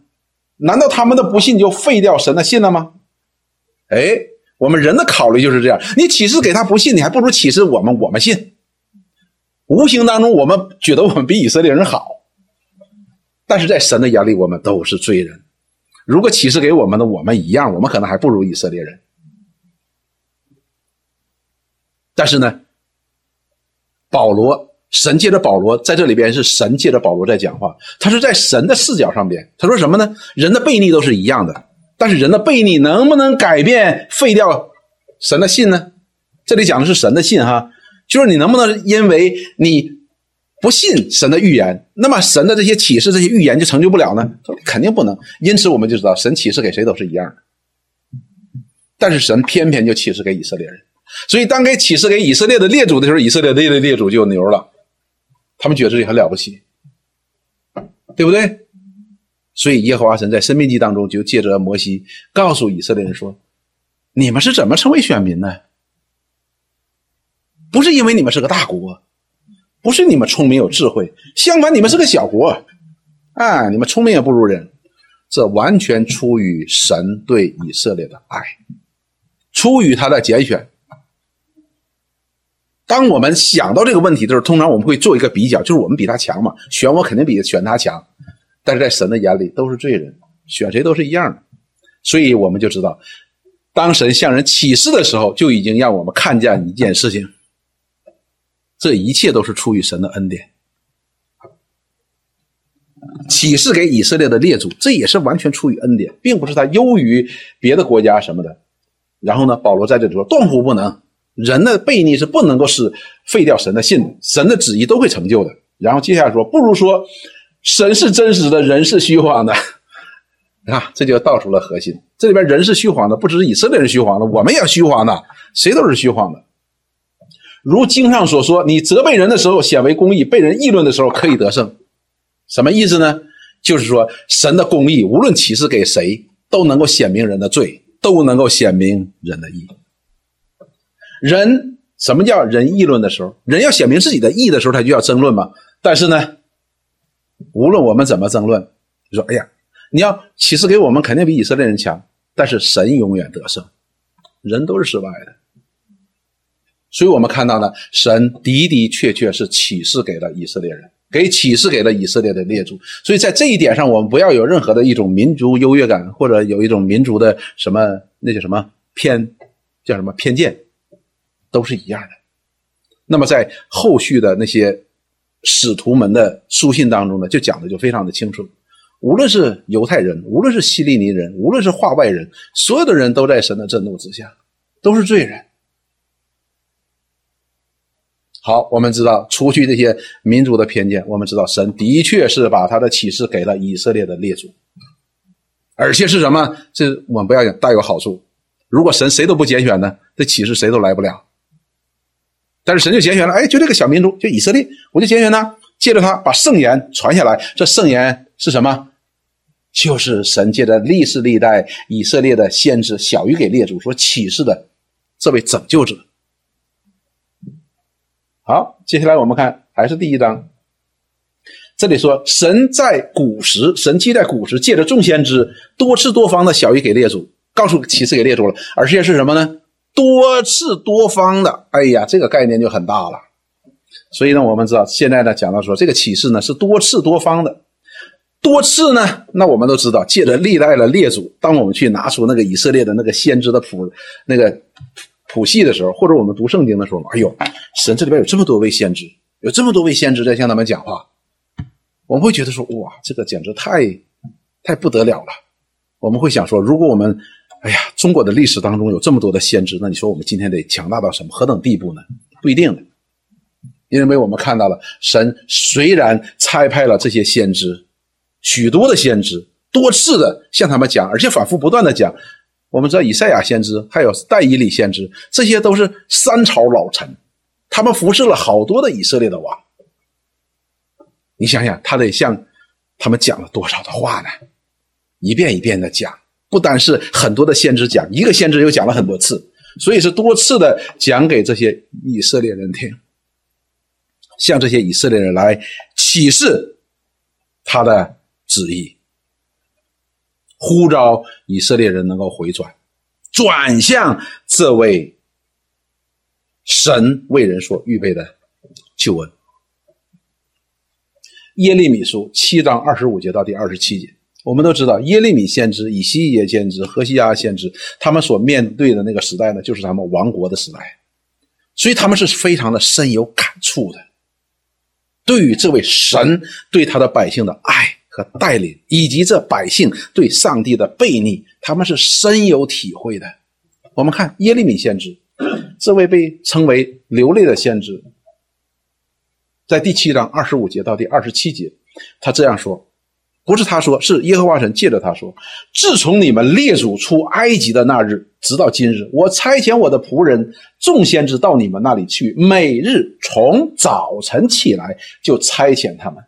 难道他们的不信就废掉神的信了吗？”哎，我们人的考虑就是这样：你启示给他不信，你还不如启示我们，我们信。无形当中，我们觉得我们比以色列人好，但是在神的眼里，我们都是罪人。如果启示给我们的，我们一样，我们可能还不如以色列人。但是呢？保罗，神借着保罗在这里边是神借着保罗在讲话，他是在神的视角上边，他说什么呢？人的悖逆都是一样的，但是人的悖逆能不能改变废掉神的信呢？这里讲的是神的信哈，就是你能不能因为你不信神的预言，那么神的这些启示、这些预言就成就不了呢？肯定不能。因此我们就知道，神启示给谁都是一样的，但是神偏偏就启示给以色列人。所以，当给启示给以色列的列祖的时候，以色列列的列祖就牛了，他们觉得自己很了不起，对不对？所以，耶和华神在生命记当中就借着摩西告诉以色列人说：“你们是怎么成为选民呢？不是因为你们是个大国，不是你们聪明有智慧，相反，你们是个小国，啊，你们聪明也不如人，这完全出于神对以色列的爱。”出于他的拣选，当我们想到这个问题的时候，通常我们会做一个比较，就是我们比他强嘛，选我肯定比选他强，但是在神的眼里都是罪人，选谁都是一样的。所以我们就知道，当神向人启示的时候，就已经让我们看见一件事情：这一切都是出于神的恩典。启示给以色列的列祖，这也是完全出于恩典，并不是他优于别的国家什么的。然后呢，保罗在这里说，断乎不能，人的悖逆是不能够使废掉神的信，神的旨意都会成就的。然后接下来说，不如说，神是真实的，人是虚谎的。啊，这就道出了核心。这里边人是虚谎的，不只是以色列人虚谎的，我们也虚谎的，谁都是虚谎的。如经上所说，你责备人的时候显为公义，被人议论的时候可以得胜。什么意思呢？就是说，神的公义无论启示给谁，都能够显明人的罪，都能够显明人的义。人什么叫人议论的时候？人要显明自己的义的时候，他就要争论嘛。但是呢，无论我们怎么争论，说哎呀，你要启示给我们，肯定比以色列人强。但是神永远得胜，人都是失败的。所以我们看到呢，神的的确确是启示给了以色列人。给启示给了以色列的列祖，所以在这一点上，我们不要有任何的一种民族优越感，或者有一种民族的什么那叫什么偏，叫什么偏见，都是一样的。那么在后续的那些使徒们的书信当中呢，就讲的就非常的清楚，无论是犹太人，无论是希利尼人，无论是化外人，所有的人都在神的震怒之下，都是罪人。好，我们知道，除去这些民族的偏见，我们知道神的确是把他的启示给了以色列的列祖，而且是什么？这我们不要讲，大有好处。如果神谁都不拣选呢，这启示谁都来不了。但是神就拣选了，哎，就这个小民族，就以色列，我就拣选他，借着他把圣言传下来。这圣言是什么？就是神借着历世历代以色列的先知小于给列祖所启示的这位拯救者。好，接下来我们看还是第一章。这里说，神在古时，神既在古时借着众先知多次多方的小谕给列祖，告诉启示给列祖了，而且是什么呢？多次多方的。哎呀，这个概念就很大了。所以呢，我们知道现在呢讲到说这个启示呢是多次多方的，多次呢，那我们都知道借着历代的列祖，当我们去拿出那个以色列的那个先知的谱，那个。谱系的时候，或者我们读圣经的时候，哎呦，神这里边有这么多位先知，有这么多位先知在向他们讲话，我们会觉得说，哇，这个简直太太不得了了。我们会想说，如果我们，哎呀，中国的历史当中有这么多的先知，那你说我们今天得强大到什么何等地步呢？不一定的，因为我们看到了神虽然差派了这些先知，许多的先知多次的向他们讲，而且反复不断的讲。我们知道以赛亚先知，还有戴伊里先知，这些都是三朝老臣，他们服侍了好多的以色列的王。你想想，他得向他们讲了多少的话呢？一遍一遍的讲，不单是很多的先知讲，一个先知又讲了很多次，所以是多次的讲给这些以色列人听，向这些以色列人来启示他的旨意。呼召以色列人能够回转，转向这位神为人所预备的救恩。耶利米书七章二十五节到第二十七节，我们都知道耶利米先知、以西耶先知、何西阿先知，他们所面对的那个时代呢，就是他们亡国的时代，所以他们是非常的深有感触的，对于这位神对他的百姓的爱。和带领，以及这百姓对上帝的背逆，他们是深有体会的。我们看耶利米先知，这位被称为流泪的先知，在第七章二十五节到第二十七节，他这样说：不是他说，是耶和华神借着他说。自从你们列祖出埃及的那日，直到今日，我差遣我的仆人众先知到你们那里去，每日从早晨起来就差遣他们。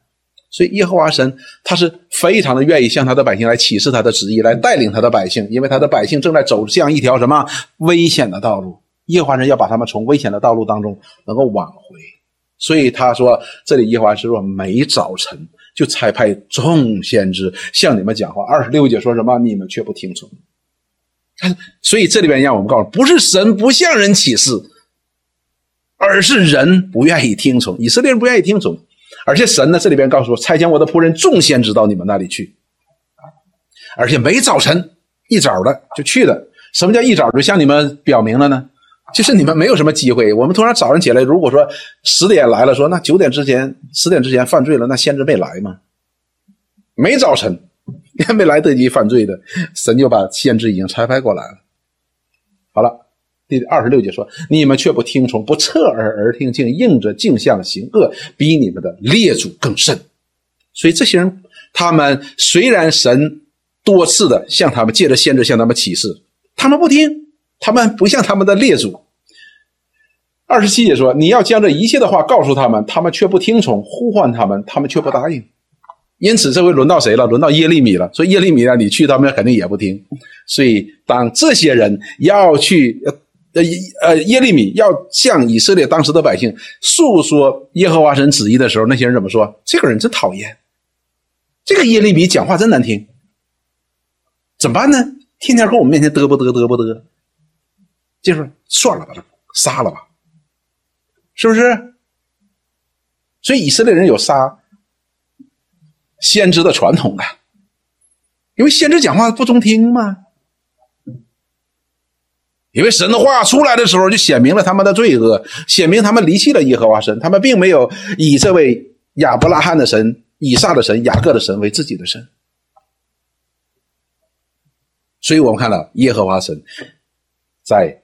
所以耶和华神他是非常的愿意向他的百姓来启示他的旨意，来带领他的百姓，因为他的百姓正在走向一条什么危险的道路。耶和华神要把他们从危险的道路当中能够挽回。所以他说：“这里耶和华是说，每早晨就差派众先知向你们讲话。”二十六节说什么？你们却不听从。所以这里边让我们告诉，不是神不向人启示，而是人不愿意听从。以色列人不愿意听从。而且神呢，这里边告诉我，差遣我的仆人众先知到你们那里去，而且每早晨一早的就去的。什么叫一早就向你们表明了呢？就是你们没有什么机会。我们突然早上起来，如果说十点来了，说那九点之前、十点之前犯罪了，那先知没来吗？没早晨，还 没来得及犯罪的，神就把先知已经差派过来了。好了，第二十六节说：你们却不听从，不侧耳而听，竟应着镜像行恶，比你们的列祖更甚。所以这些人，他们虽然神多次的向他们借着先知向他们启示，他们不听。他们不像他们的列祖。二十七节说：“你要将这一切的话告诉他们，他们却不听从；呼唤他们，他们却不答应。因此，这回轮到谁了？轮到耶利米了。说耶利米啊，你去，他们肯定也不听。所以，当这些人要去，呃呃，耶利米要向以色列当时的百姓诉说耶和华神旨意的时候，那些人怎么说？这个人真讨厌，这个耶利米讲话真难听，怎么办呢？天天跟我们面前嘚啵嘚嘚啵嘚。”就是算了吧，杀了吧，是不是？所以以色列人有杀先知的传统的，因为先知讲话不中听嘛。因为神的话出来的时候，就显明了他们的罪恶，显明他们离弃了耶和华神，他们并没有以这位亚伯拉罕的神、以撒的神、雅各的神为自己的神。所以我们看到耶和华神在。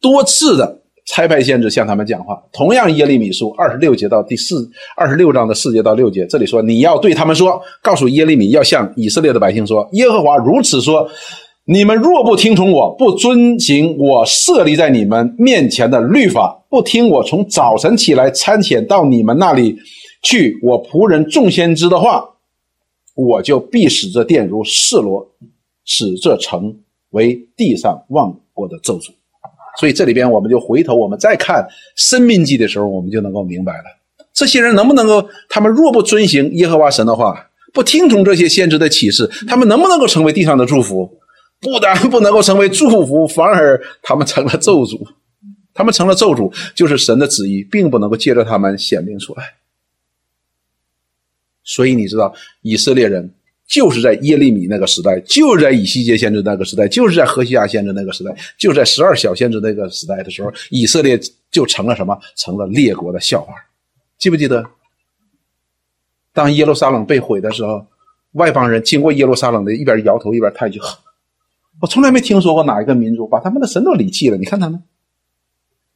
多次的差派先知向他们讲话，同样耶利米书二十六节到第四二十六章的四节到六节，这里说你要对他们说，告诉耶利米要向以色列的百姓说，耶和华如此说：你们若不听从我，不遵行我设立在你们面前的律法，不听我从早晨起来参遣到你们那里去，我仆人众先知的话，我就必使这殿如示罗，使这城为地上万国的咒诅。所以这里边，我们就回头，我们再看《生命记》的时候，我们就能够明白了，这些人能不能够，他们若不遵行耶和华神的话，不听从这些先知的启示，他们能不能够成为地上的祝福？不但不能够成为祝福，反而他们成了咒诅。他们成了咒诅，就是神的旨意，并不能够借着他们显明出来。所以你知道，以色列人。就是在耶利米那个时代，就是在以西结先知那个时代，就是在何西亚先知那个时代，就在十二小先知那个时代的时候，以色列就成了什么？成了列国的笑话。记不记得？当耶路撒冷被毁的时候，外邦人经过耶路撒冷的，一边摇头一边叹气：“我从来没听说过哪一个民族把他们的神都离弃了。”你看他们，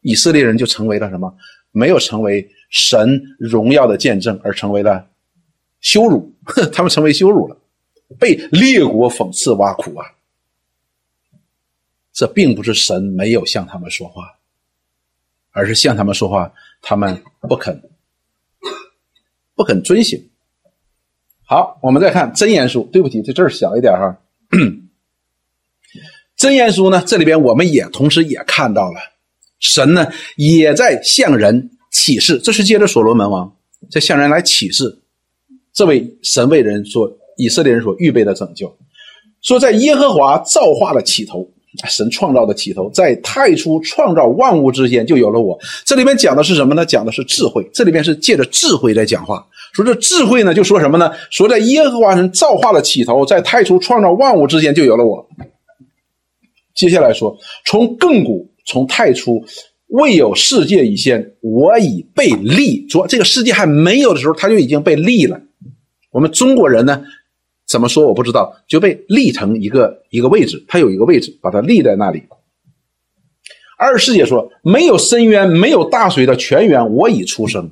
以色列人就成为了什么？没有成为神荣耀的见证，而成为了羞辱。他们成为羞辱了。被列国讽刺挖苦啊！这并不是神没有向他们说话，而是向他们说话，他们不肯，不肯遵行。好，我们再看真言书。对不起，这字儿小一点哈。真言书呢，这里边我们也同时也看到了，神呢也在向人启示。这是接着所罗门王在向人来启示，这位神为人说。以色列人所预备的拯救，说在耶和华造化的起头，神创造的起头，在太初创造万物之间就有了我。这里面讲的是什么呢？讲的是智慧。这里面是借着智慧在讲话。说这智慧呢，就说什么呢？说在耶和华神造化的起头，在太初创造万物之间就有了我。接下来说，从亘古，从太初，未有世界以先，我已被立。说这个世界还没有的时候，他就已经被立了。我们中国人呢？怎么说我不知道，就被立成一个一个位置，它有一个位置，把它立在那里。二师姐说没有深渊，没有大水的泉源，我已出生。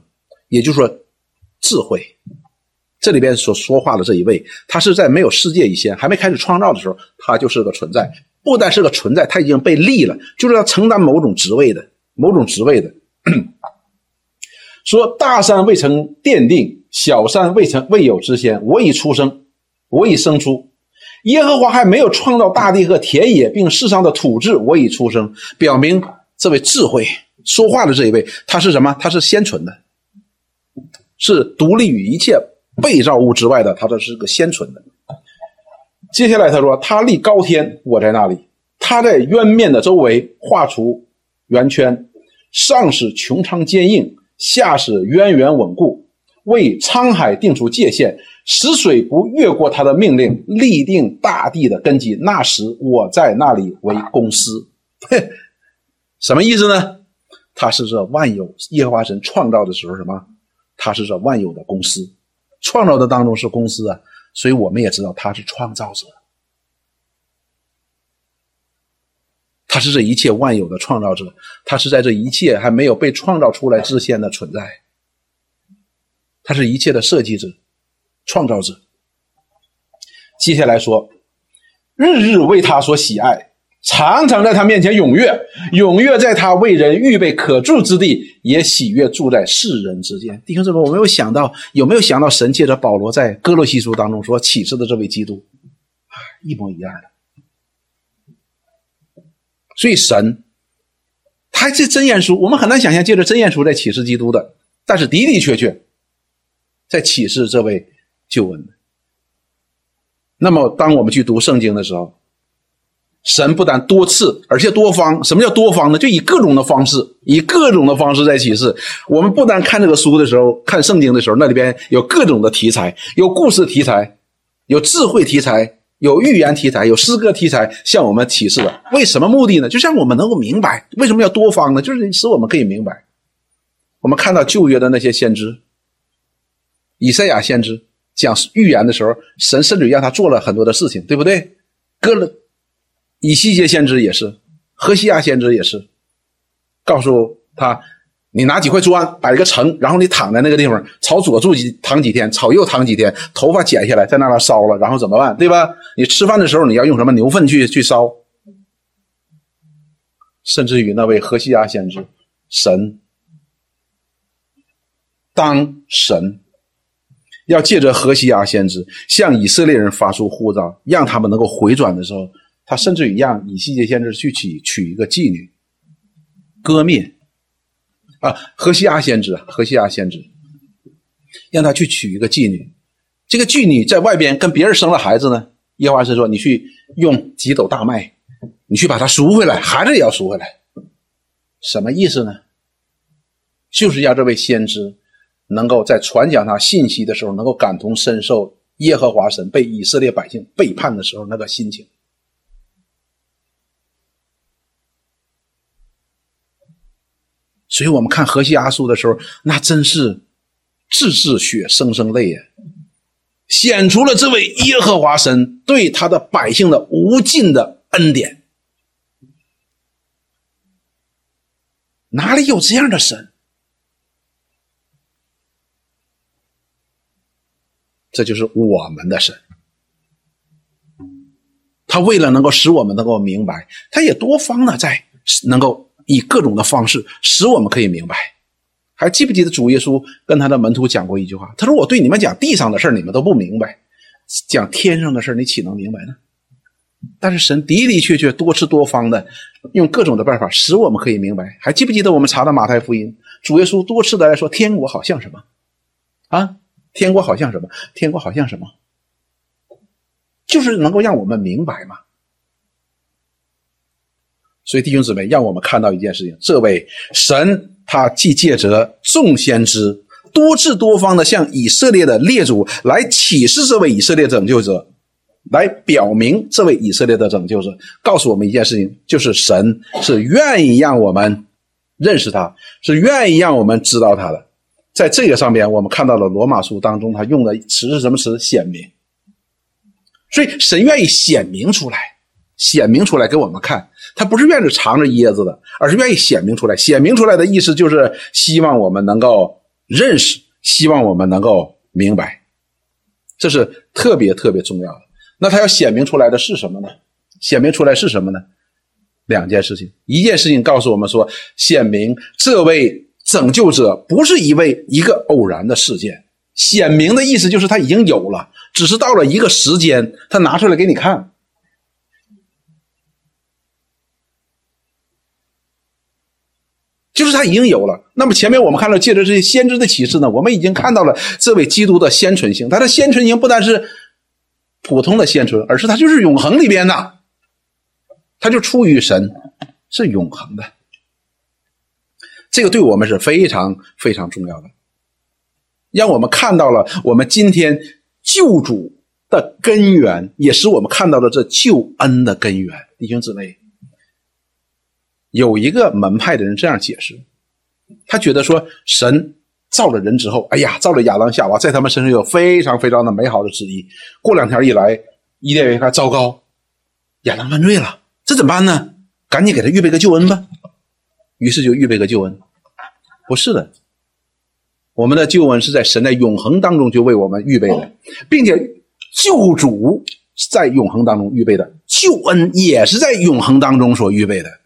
也就是说，智慧这里边所说话的这一位，他是在没有世界以前，还没开始创造的时候，他就是个存在。不但是个存在，他已经被立了，就是要承担某种职位的，某种职位的。说大山未曾奠定，小山未曾未有之先，我已出生。我已生出，耶和华还没有创造大地和田野，并世上的土质，我已出生，表明这位智慧说话的这一位，他是什么？他是先存的，是独立于一切被造物之外的，他这是个先存的。接下来他说：“他立高天，我在那里；他在渊面的周围画出圆圈，上使穹苍坚硬，下使渊源稳固。”为沧海定出界限，使水不越过他的命令，立定大地的根基。那时我在那里为公司。什么意思呢？他是这万有耶和华神创造的时候什么？他是这万有的公司，创造的当中是公司啊，所以我们也知道他是创造者，他是这一切万有的创造者，他是在这一切还没有被创造出来之前的存在，他是一切的设计者、创造者。接下来说，日日为他所喜爱。常常在他面前踊跃，踊跃在他为人预备可住之地，也喜悦住在世人之间。弟兄姊妹，我没有想到，有没有想到神借着保罗在哥罗西书当中所启示的这位基督，一模一样的。所以神，他这真言书，我们很难想象借着真言书在启示基督的，但是的的确确，在启示这位救恩。那么，当我们去读圣经的时候，神不但多次，而且多方。什么叫多方呢？就以各种的方式，以各种的方式在启示。我们不但看这个书的时候，看圣经的时候，那里边有各种的题材，有故事题材，有智慧题材，有寓言题材，有诗歌题材，向我们启示的。为什么目的呢？就让我们能够明白为什么要多方呢？就是使我们可以明白。我们看到旧约的那些先知，以赛亚先知讲预言的时候，神甚至让他做了很多的事情，对不对？割了。以西结先知也是，何西亚先知也是，告诉他：你拿几块砖摆一个城，然后你躺在那个地方，朝左住几躺几天，朝右躺几天，头发剪下来在那儿烧了，然后怎么办？对吧？你吃饭的时候你要用什么牛粪去去烧？甚至于那位何西亚先知，神当神要借着何西亚先知向以色列人发出呼召，让他们能够回转的时候。他甚至于让以西结先知去娶娶一个妓女，割灭啊，何西阿先知，何西阿先知，让他去娶一个妓女。这个妓女在外边跟别人生了孩子呢，耶和华神说：“你去用几斗大麦，你去把它赎回来，孩子也要赎回来。”什么意思呢？就是要这位先知能够在传讲他信息的时候，能够感同身受耶和华神被以色列百姓背叛的时候那个心情。所以我们看河西阿书的时候，那真是字字血，声声泪呀，显出了这位耶和华神对他的百姓的无尽的恩典。哪里有这样的神？这就是我们的神。他为了能够使我们能够明白，他也多方的在能够。以各种的方式使我们可以明白，还记不记得主耶稣跟他的门徒讲过一句话？他说：“我对你们讲地上的事你们都不明白，讲天上的事你岂能明白呢？”但是神的的确确多次多方的用各种的办法使我们可以明白。还记不记得我们查的马太福音？主耶稣多次的来说：“天国好像什么？啊，天国好像什么？天国好像什么？就是能够让我们明白嘛。”所以弟兄姊妹，让我们看到一件事情：这位神，他既借着众先知多次多方的向以色列的列祖来启示这位以色列拯救者，来表明这位以色列的拯救者，告诉我们一件事情，就是神是愿意让我们认识他，是愿意让我们知道他的。在这个上边，我们看到了罗马书当中他用的词是什么词？显明。所以神愿意显明出来，显明出来给我们看。他不是愿意藏着掖着的，而是愿意显明出来。显明出来的意思就是希望我们能够认识，希望我们能够明白，这是特别特别重要的。那他要显明出来的是什么呢？显明出来是什么呢？两件事情。一件事情告诉我们说，显明这位拯救者不是一位一个偶然的事件。显明的意思就是他已经有了，只是到了一个时间，他拿出来给你看。就是他已经有了。那么前面我们看到，借着这些先知的启示呢，我们已经看到了这位基督的先存性。他的先存性不单是普通的先存，而是他就是永恒里边的，他就出于神，是永恒的。这个对我们是非常非常重要的。让我们看到了我们今天救主的根源，也使我们看到了这救恩的根源。弟兄姊妹，有一个门派的人这样解释，他觉得说神造了人之后，哎呀，造了亚当夏娃，在他们身上有非常非常的美好的旨意。过两天一来，伊甸园一看，糟糕，亚当犯罪了，这怎么办呢？赶紧给他预备个救恩吧。于是就预备个救恩。不是的，我们的救恩是在神在永恒当中就为我们预备的，并且救主在永恒当中预备的救恩也是在永恒当中所预备的。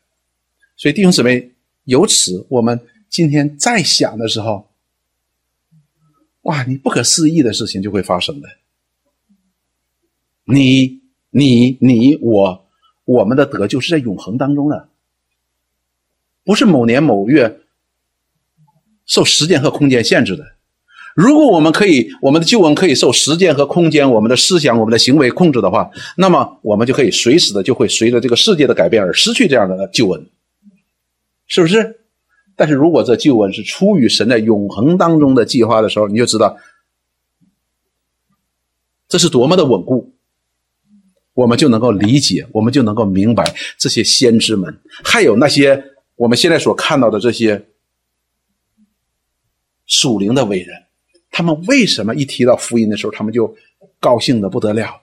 所以弟兄姊妹，由此我们今天在想的时候，哇，你不可思议的事情就会发生的。你、你、你、我，我们的得救是在永恒当中的，不是某年某月。受时间和空间限制的。如果我们可以，我们的救恩可以受时间和空间、我们的思想、我们的行为控制的话，那么我们就可以随时的就会随着这个世界的改变而失去这样的救恩，是不是？但是如果这救恩是出于神在永恒当中的计划的时候，你就知道这是多么的稳固，我们就能够理解，我们就能够明白这些先知们，还有那些我们现在所看到的这些。属灵的伟人，他们为什么一提到福音的时候，他们就高兴的不得了？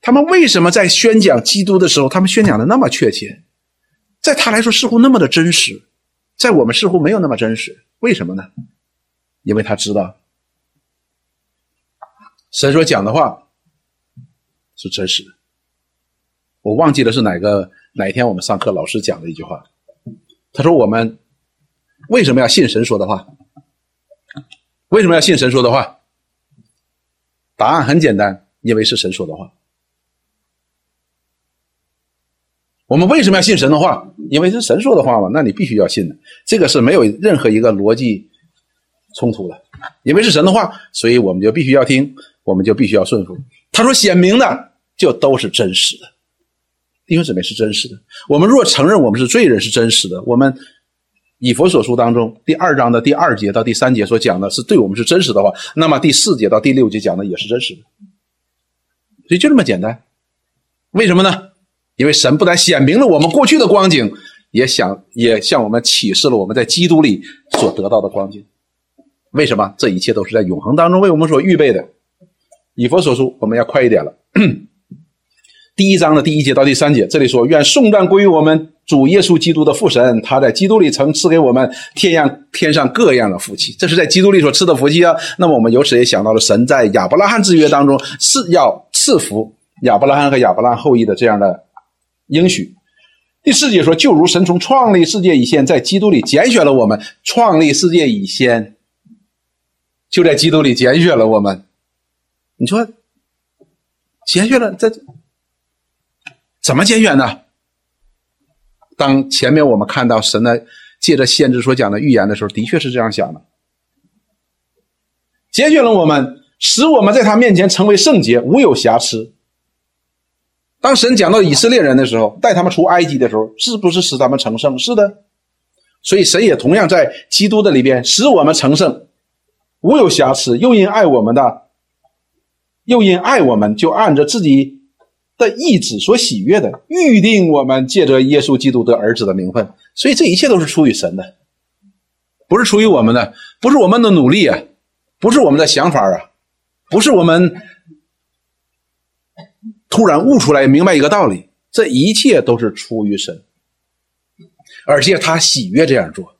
他们为什么在宣讲基督的时候，他们宣讲的那么确切？在他来说似乎那么的真实，在我们似乎没有那么真实？为什么呢？因为他知道神所讲的话是真实的。我忘记了是哪个哪天我们上课老师讲的一句话，他说：“我们为什么要信神说的话？”为什么要信神说的话？答案很简单，因为是神说的话。我们为什么要信神的话？因为是神说的话嘛，那你必须要信的，这个是没有任何一个逻辑冲突的。因为是神的话，所以我们就必须要听，我们就必须要顺服。他说显明的就都是真实的，弟兄姊妹是真实的。我们若承认我们是罪人，是真实的，我们。以佛所书当中第二章的第二节到第三节所讲的是对我们是真实的话，那么第四节到第六节讲的也是真实的，所以就这么简单。为什么呢？因为神不但显明了我们过去的光景，也想也向我们启示了我们在基督里所得到的光景。为什么？这一切都是在永恒当中为我们所预备的。以佛所书，我们要快一点了。第一章的第一节到第三节，这里说：“愿颂赞归于我们主耶稣基督的父神，他在基督里曾赐给我们天样天上各样的福气。这是在基督里所赐的福气啊。那么我们由此也想到了神在亚伯拉罕之约当中是要赐福亚伯拉罕和亚伯拉罕后裔的这样的应许。第四节说：就如神从创立世界以前，在基督里拣选了我们；创立世界以前，就在基督里拣选了我们。你说拣选了在。”怎么拣选呢？当前面我们看到神的借着先知所讲的预言的时候，的确是这样想的。拣选了我们，使我们在他面前成为圣洁，无有瑕疵。当神讲到以色列人的时候，带他们出埃及的时候，是不是使他们成圣？是的。所以神也同样在基督的里边使我们成圣，无有瑕疵。又因爱我们的，又因爱我们，就按着自己。的意志所喜悦的预定，我们借着耶稣基督的儿子的名分，所以这一切都是出于神的，不是出于我们的，不是我们的努力啊，不是我们的想法啊，不是我们突然悟出来明白一个道理，这一切都是出于神，而且他喜悦这样做。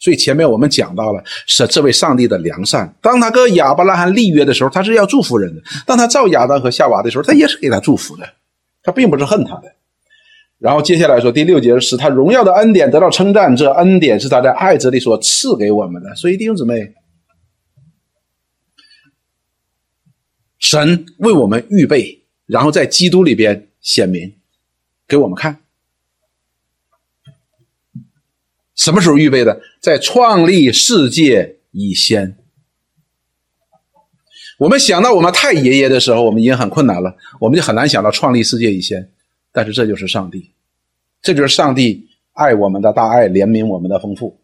所以前面我们讲到了，是这位上帝的良善。当他跟亚伯拉罕立约的时候，他是要祝福人的；当他造亚当和夏娃的时候，他也是给他祝福的，他并不是恨他的。然后接下来说第六节，使他荣耀的恩典得到称赞，这恩典是他在爱子里所赐给我们的。所以弟兄姊妹，神为我们预备，然后在基督里边显明给我们看。什么时候预备的？在创立世界以先。我们想到我们太爷爷的时候，我们已经很困难了，我们就很难想到创立世界以先。但是这就是上帝，这就是上帝爱我们的大爱，怜悯我们的丰富。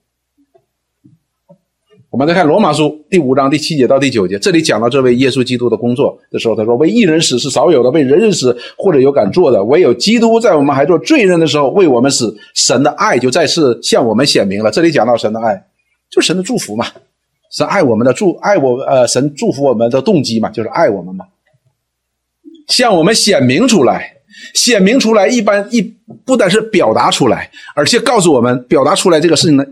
我们再看罗马书第五章第七节到第九节，这里讲到这位耶稣基督的工作的时候，他说：“为一人死是少有的，为人人死或者有敢做的，唯有基督在我们还做罪人的时候为我们死，神的爱就再次向我们显明了。”这里讲到神的爱，就是神的祝福嘛，神爱我们的祝爱我呃，神祝福我们的动机嘛，就是爱我们嘛，向我们显明出来，显明出来，一般一不但是表达出来，而且告诉我们，表达出来这个事情呢，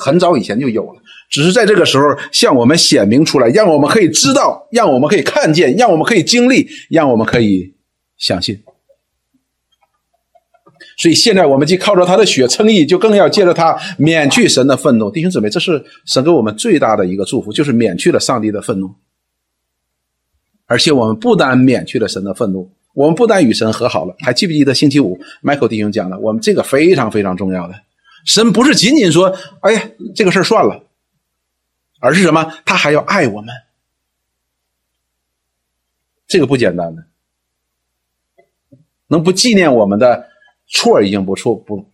很早以前就有了。只是在这个时候向我们显明出来，让我们可以知道，让我们可以看见，让我们可以经历，让我们可以相信。所以现在我们既靠着他的血称义，就更要借着他免去神的愤怒。弟兄姊妹，这是神给我们最大的一个祝福，就是免去了上帝的愤怒。而且我们不单免去了神的愤怒，我们不单与神和好了，还记不记得星期五 Michael 弟兄讲的？我们这个非常非常重要的，神不是仅仅说，哎呀，这个事儿算了。而是什么？他还要爱我们，这个不简单的。能不纪念我们的错已经不错，不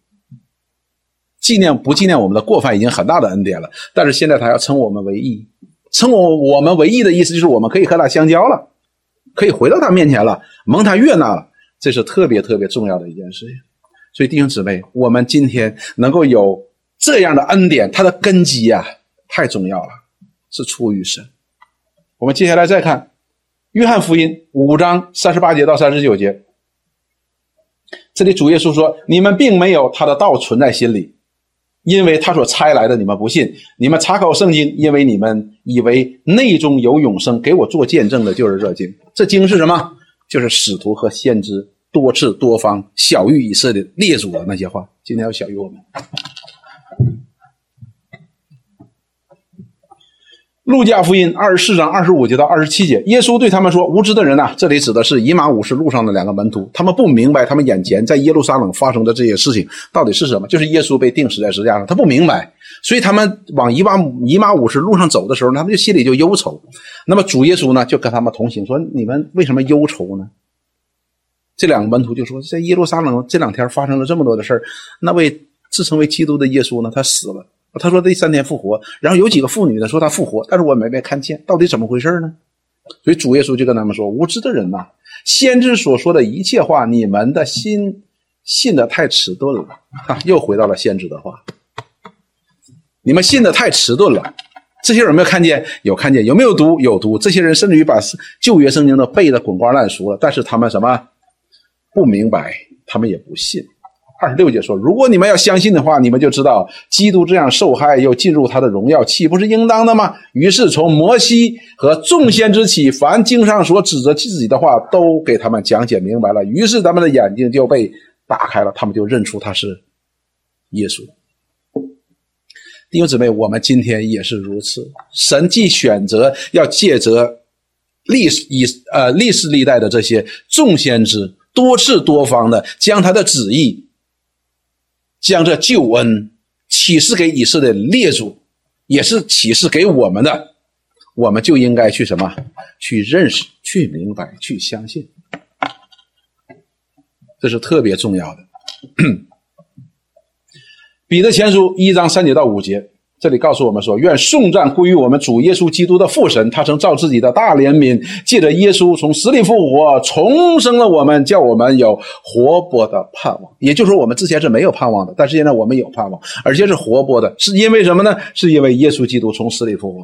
纪念不纪念我们的过犯已经很大的恩典了。但是现在他要称我们为义，称我我们为义的意思就是我们可以和他相交了，可以回到他面前了，蒙他悦纳了。这是特别特别重要的一件事情。所以弟兄姊妹，我们今天能够有这样的恩典，它的根基呀。太重要了，是出于神。我们接下来再看《约翰福音》五章三十八节到三十九节，这里主耶稣说：“你们并没有他的道存在心里，因为他所差来的你们不信。你们查考圣经，因为你们以为内中有永生。给我做见证的就是这经。这经是什么？就是使徒和先知多次多方小于以色列列祖的那些话。今天要小于我们。”路加福音二十四章二十五节到二十七节，耶稣对他们说：“无知的人呐，这里指的是以马五十路上的两个门徒，他们不明白他们眼前在耶路撒冷发生的这些事情到底是什么，就是耶稣被钉死在十字架上，他不明白，所以他们往以马以马五十路上走的时候，他们就心里就忧愁。那么主耶稣呢，就跟他们同行，说：你们为什么忧愁呢？这两个门徒就说：在耶路撒冷这两天发生了这么多的事儿，那位自称为基督的耶稣呢，他死了。”他说第三天复活，然后有几个妇女呢说他复活，但是我没没看见，到底怎么回事呢？所以主耶稣就跟他们说：“无知的人呐，先知所说的一切话，你们的心信的太迟钝了。”哈，又回到了先知的话，你们信的太迟钝了。这些人有没有看见？有看见？有没有读？有读。这些人甚至于把旧约圣经都背得滚瓜烂熟了，但是他们什么不明白？他们也不信。二十六节说：“如果你们要相信的话，你们就知道基督这样受害又进入他的荣耀，岂不是应当的吗？”于是从摩西和众先知起，凡经上所指责自己的话，都给他们讲解明白了。于是他们的眼睛就被打开了，他们就认出他是耶稣。弟兄姊妹，我们今天也是如此。神既选择要借着历史以呃历史历代的这些众先知，多次多方的将他的旨意。将这救恩启示给以色列列祖，也是启示给我们的，我们就应该去什么？去认识、去明白、去相信，这是特别重要的。彼得前书一章三节到五节。这里告诉我们说：“愿颂赞归于我们主耶稣基督的父神，他曾照自己的大怜悯，借着耶稣从死里复活，重生了我们，叫我们有活泼的盼望。也就是说，我们之前是没有盼望的，但是现在我们有盼望，而且是活泼的，是因为什么呢？是因为耶稣基督从死里复活。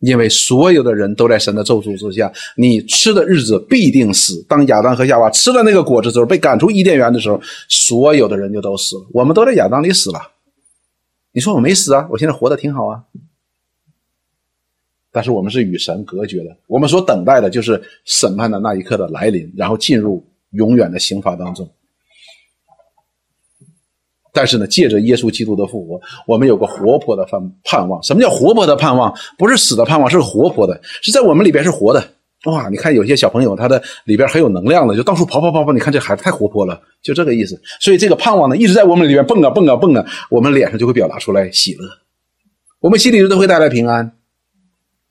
因为所有的人都在神的咒诅之下，你吃的日子必定死。当亚当和夏娃吃了那个果子之后，被赶出伊甸园的时候，所有的人就都死了。我们都在亚当里死了。你说我没死啊？我现在活得挺好啊。但是我们是与神隔绝的，我们所等待的就是审判的那一刻的来临，然后进入永远的刑罚当中。但是呢，借着耶稣基督的复活，我们有个活泼的盼盼望。什么叫活泼的盼望？不是死的盼望，是活泼的，是在我们里边是活的。哇，你看有些小朋友，他的里边很有能量的，就到处跑跑跑跑。你看这孩子太活泼了，就这个意思。所以这个盼望呢，一直在我们里边蹦啊蹦啊蹦啊，我们脸上就会表达出来喜乐，我们心里都会带来平安。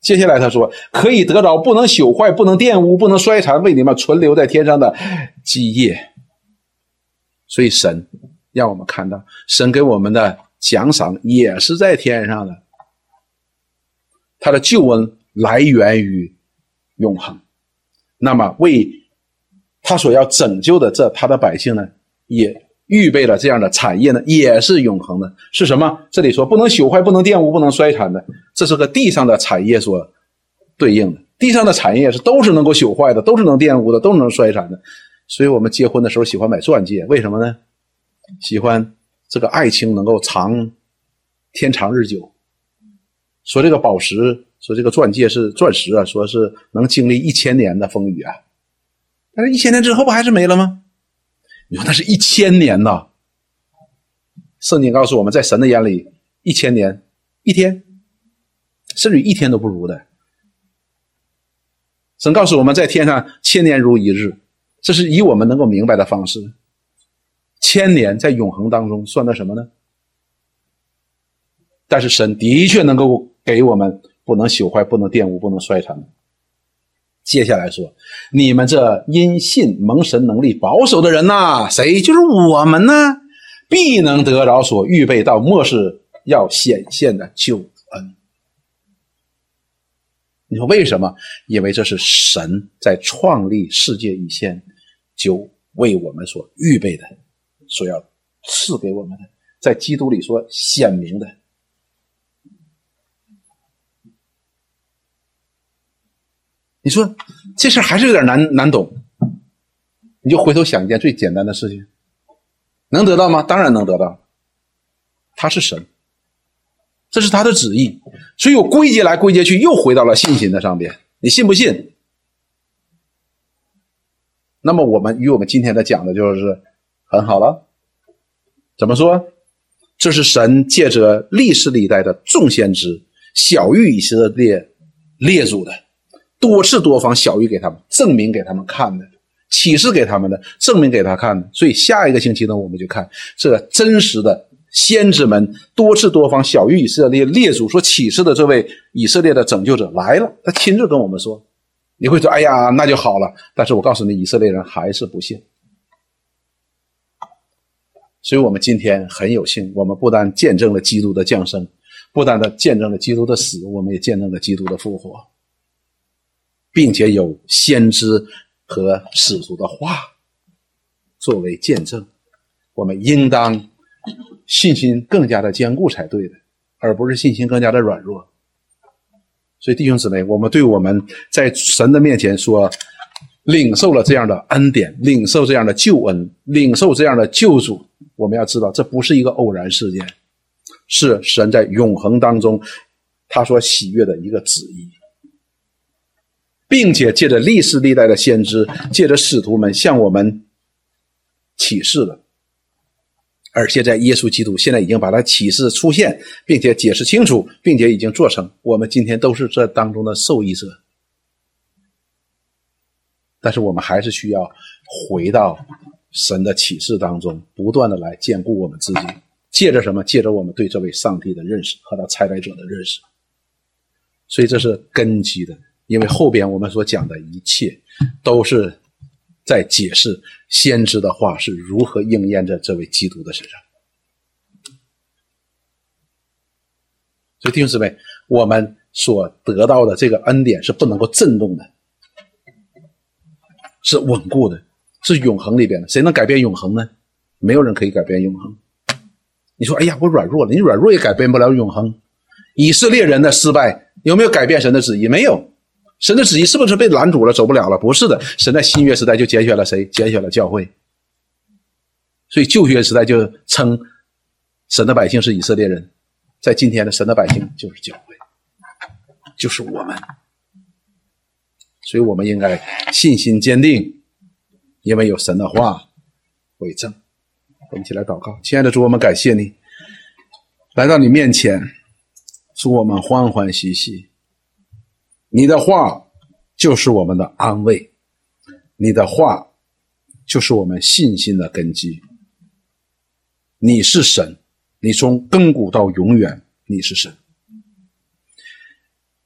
接下来他说，可以得着不能朽坏、不能玷污、不能衰残，为你们存留在天上的基业。所以神。让我们看到神给我们的奖赏也是在天上的。他的救恩来源于永恒，那么为他所要拯救的这他的百姓呢，也预备了这样的产业呢，也是永恒的。是什么？这里说不能朽坏，不能玷污，不能衰残的，这是和地上的产业所对应的。地上的产业是都是能够朽坏的，都是能玷污的，都能衰残的。所以我们结婚的时候喜欢买钻戒，为什么呢？喜欢这个爱情能够长天长日久。说这个宝石，说这个钻戒是钻石啊，说是能经历一千年的风雨啊。但是，一千年之后不还是没了吗？你说那是一千年呐。圣经告诉我们在神的眼里，一千年一天，甚至一天都不如的。神告诉我们在天上千年如一日，这是以我们能够明白的方式。千年在永恒当中算的什么呢？但是神的确能够给我们不能朽坏、不能玷污、不能衰残。接下来说，你们这因信蒙神能力保守的人呐，谁就是我们呢？必能得着所预备到末世要显现的救恩。你说为什么？因为这是神在创立世界以前就为我们所预备的。所要赐给我们的，在基督里说显明的。你说这事还是有点难难懂，你就回头想一件最简单的事情，能得到吗？当然能得到。他是神，这是他的旨意，所以我归结来归结去，又回到了信心的上边。你信不信？那么我们与我们今天的讲的就是。很好了，怎么说？这是神借着历史历代的众先知小玉以色列列祖的，多次多方小玉给他们证明给他们看的，启示给他们的证明给他看的。所以下一个星期呢，我们就看这真实的先知们多次多方小玉以色列列祖所启示的这位以色列的拯救者来了，他亲自跟我们说。你会说：“哎呀，那就好了。”但是我告诉你，以色列人还是不信。所以我们今天很有幸，我们不但见证了基督的降生，不但的见证了基督的死，我们也见证了基督的复活，并且有先知和使徒的话作为见证，我们应当信心更加的坚固才对的，而不是信心更加的软弱。所以弟兄姊妹，我们对我们在神的面前说，领受了这样的恩典，领受这样的救恩，领受这样的救主。我们要知道，这不是一个偶然事件，是神在永恒当中他所喜悦的一个旨意，并且借着历史历代的先知，借着使徒们向我们启示了，而且在耶稣基督现在已经把它启示出现，并且解释清楚，并且已经做成，我们今天都是这当中的受益者。但是我们还是需要回到。神的启示当中，不断的来兼顾我们自己，借着什么？借着我们对这位上帝的认识和他差来者的认识。所以这是根基的，因为后边我们所讲的一切，都是在解释先知的话是如何应验在这位基督的身上。所以弟兄姊妹，我们所得到的这个恩典是不能够震动的，是稳固的。是永恒里边的，谁能改变永恒呢？没有人可以改变永恒。你说，哎呀，我软弱了，你软弱也改变不了永恒。以色列人的失败有没有改变神的旨意？没有。神的旨意是不是被拦阻了，走不了了？不是的，神在新约时代就拣选了谁？拣选了教会。所以旧约时代就称神的百姓是以色列人，在今天的神的百姓就是教会，就是我们。所以我们应该信心坚定。因为有神的话为证，我们一起来祷告。亲爱的主，我们感谢你来到你面前，祝我们欢欢喜喜。你的话就是我们的安慰，你的话就是我们信心的根基。你是神，你从亘古到永远，你是神。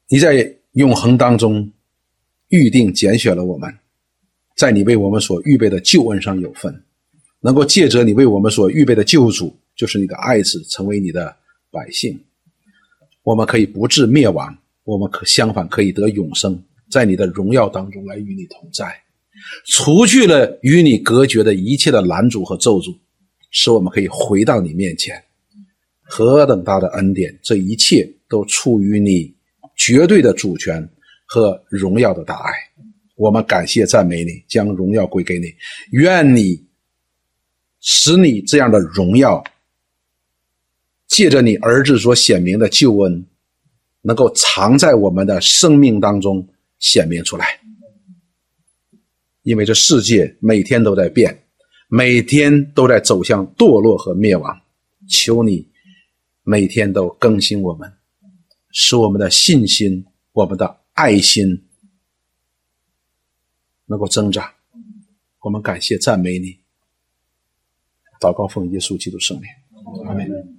你在永恒当中预定拣选了我们。在你为我们所预备的救恩上有份，能够借着你为我们所预备的救主，就是你的爱子成为你的百姓，我们可以不致灭亡，我们可相反可以得永生，在你的荣耀当中来与你同在，除去了与你隔绝的一切的拦阻和咒诅，使我们可以回到你面前。何等大的恩典！这一切都出于你绝对的主权和荣耀的大爱。我们感谢赞美你，将荣耀归给你。愿你使你这样的荣耀，借着你儿子所显明的救恩，能够藏在我们的生命当中显明出来。因为这世界每天都在变，每天都在走向堕落和灭亡。求你。每天都更新我们，使我们的信心、我们的爱心能够增长。我们感谢赞美你，祷告奉耶稣基督圣名，阿门。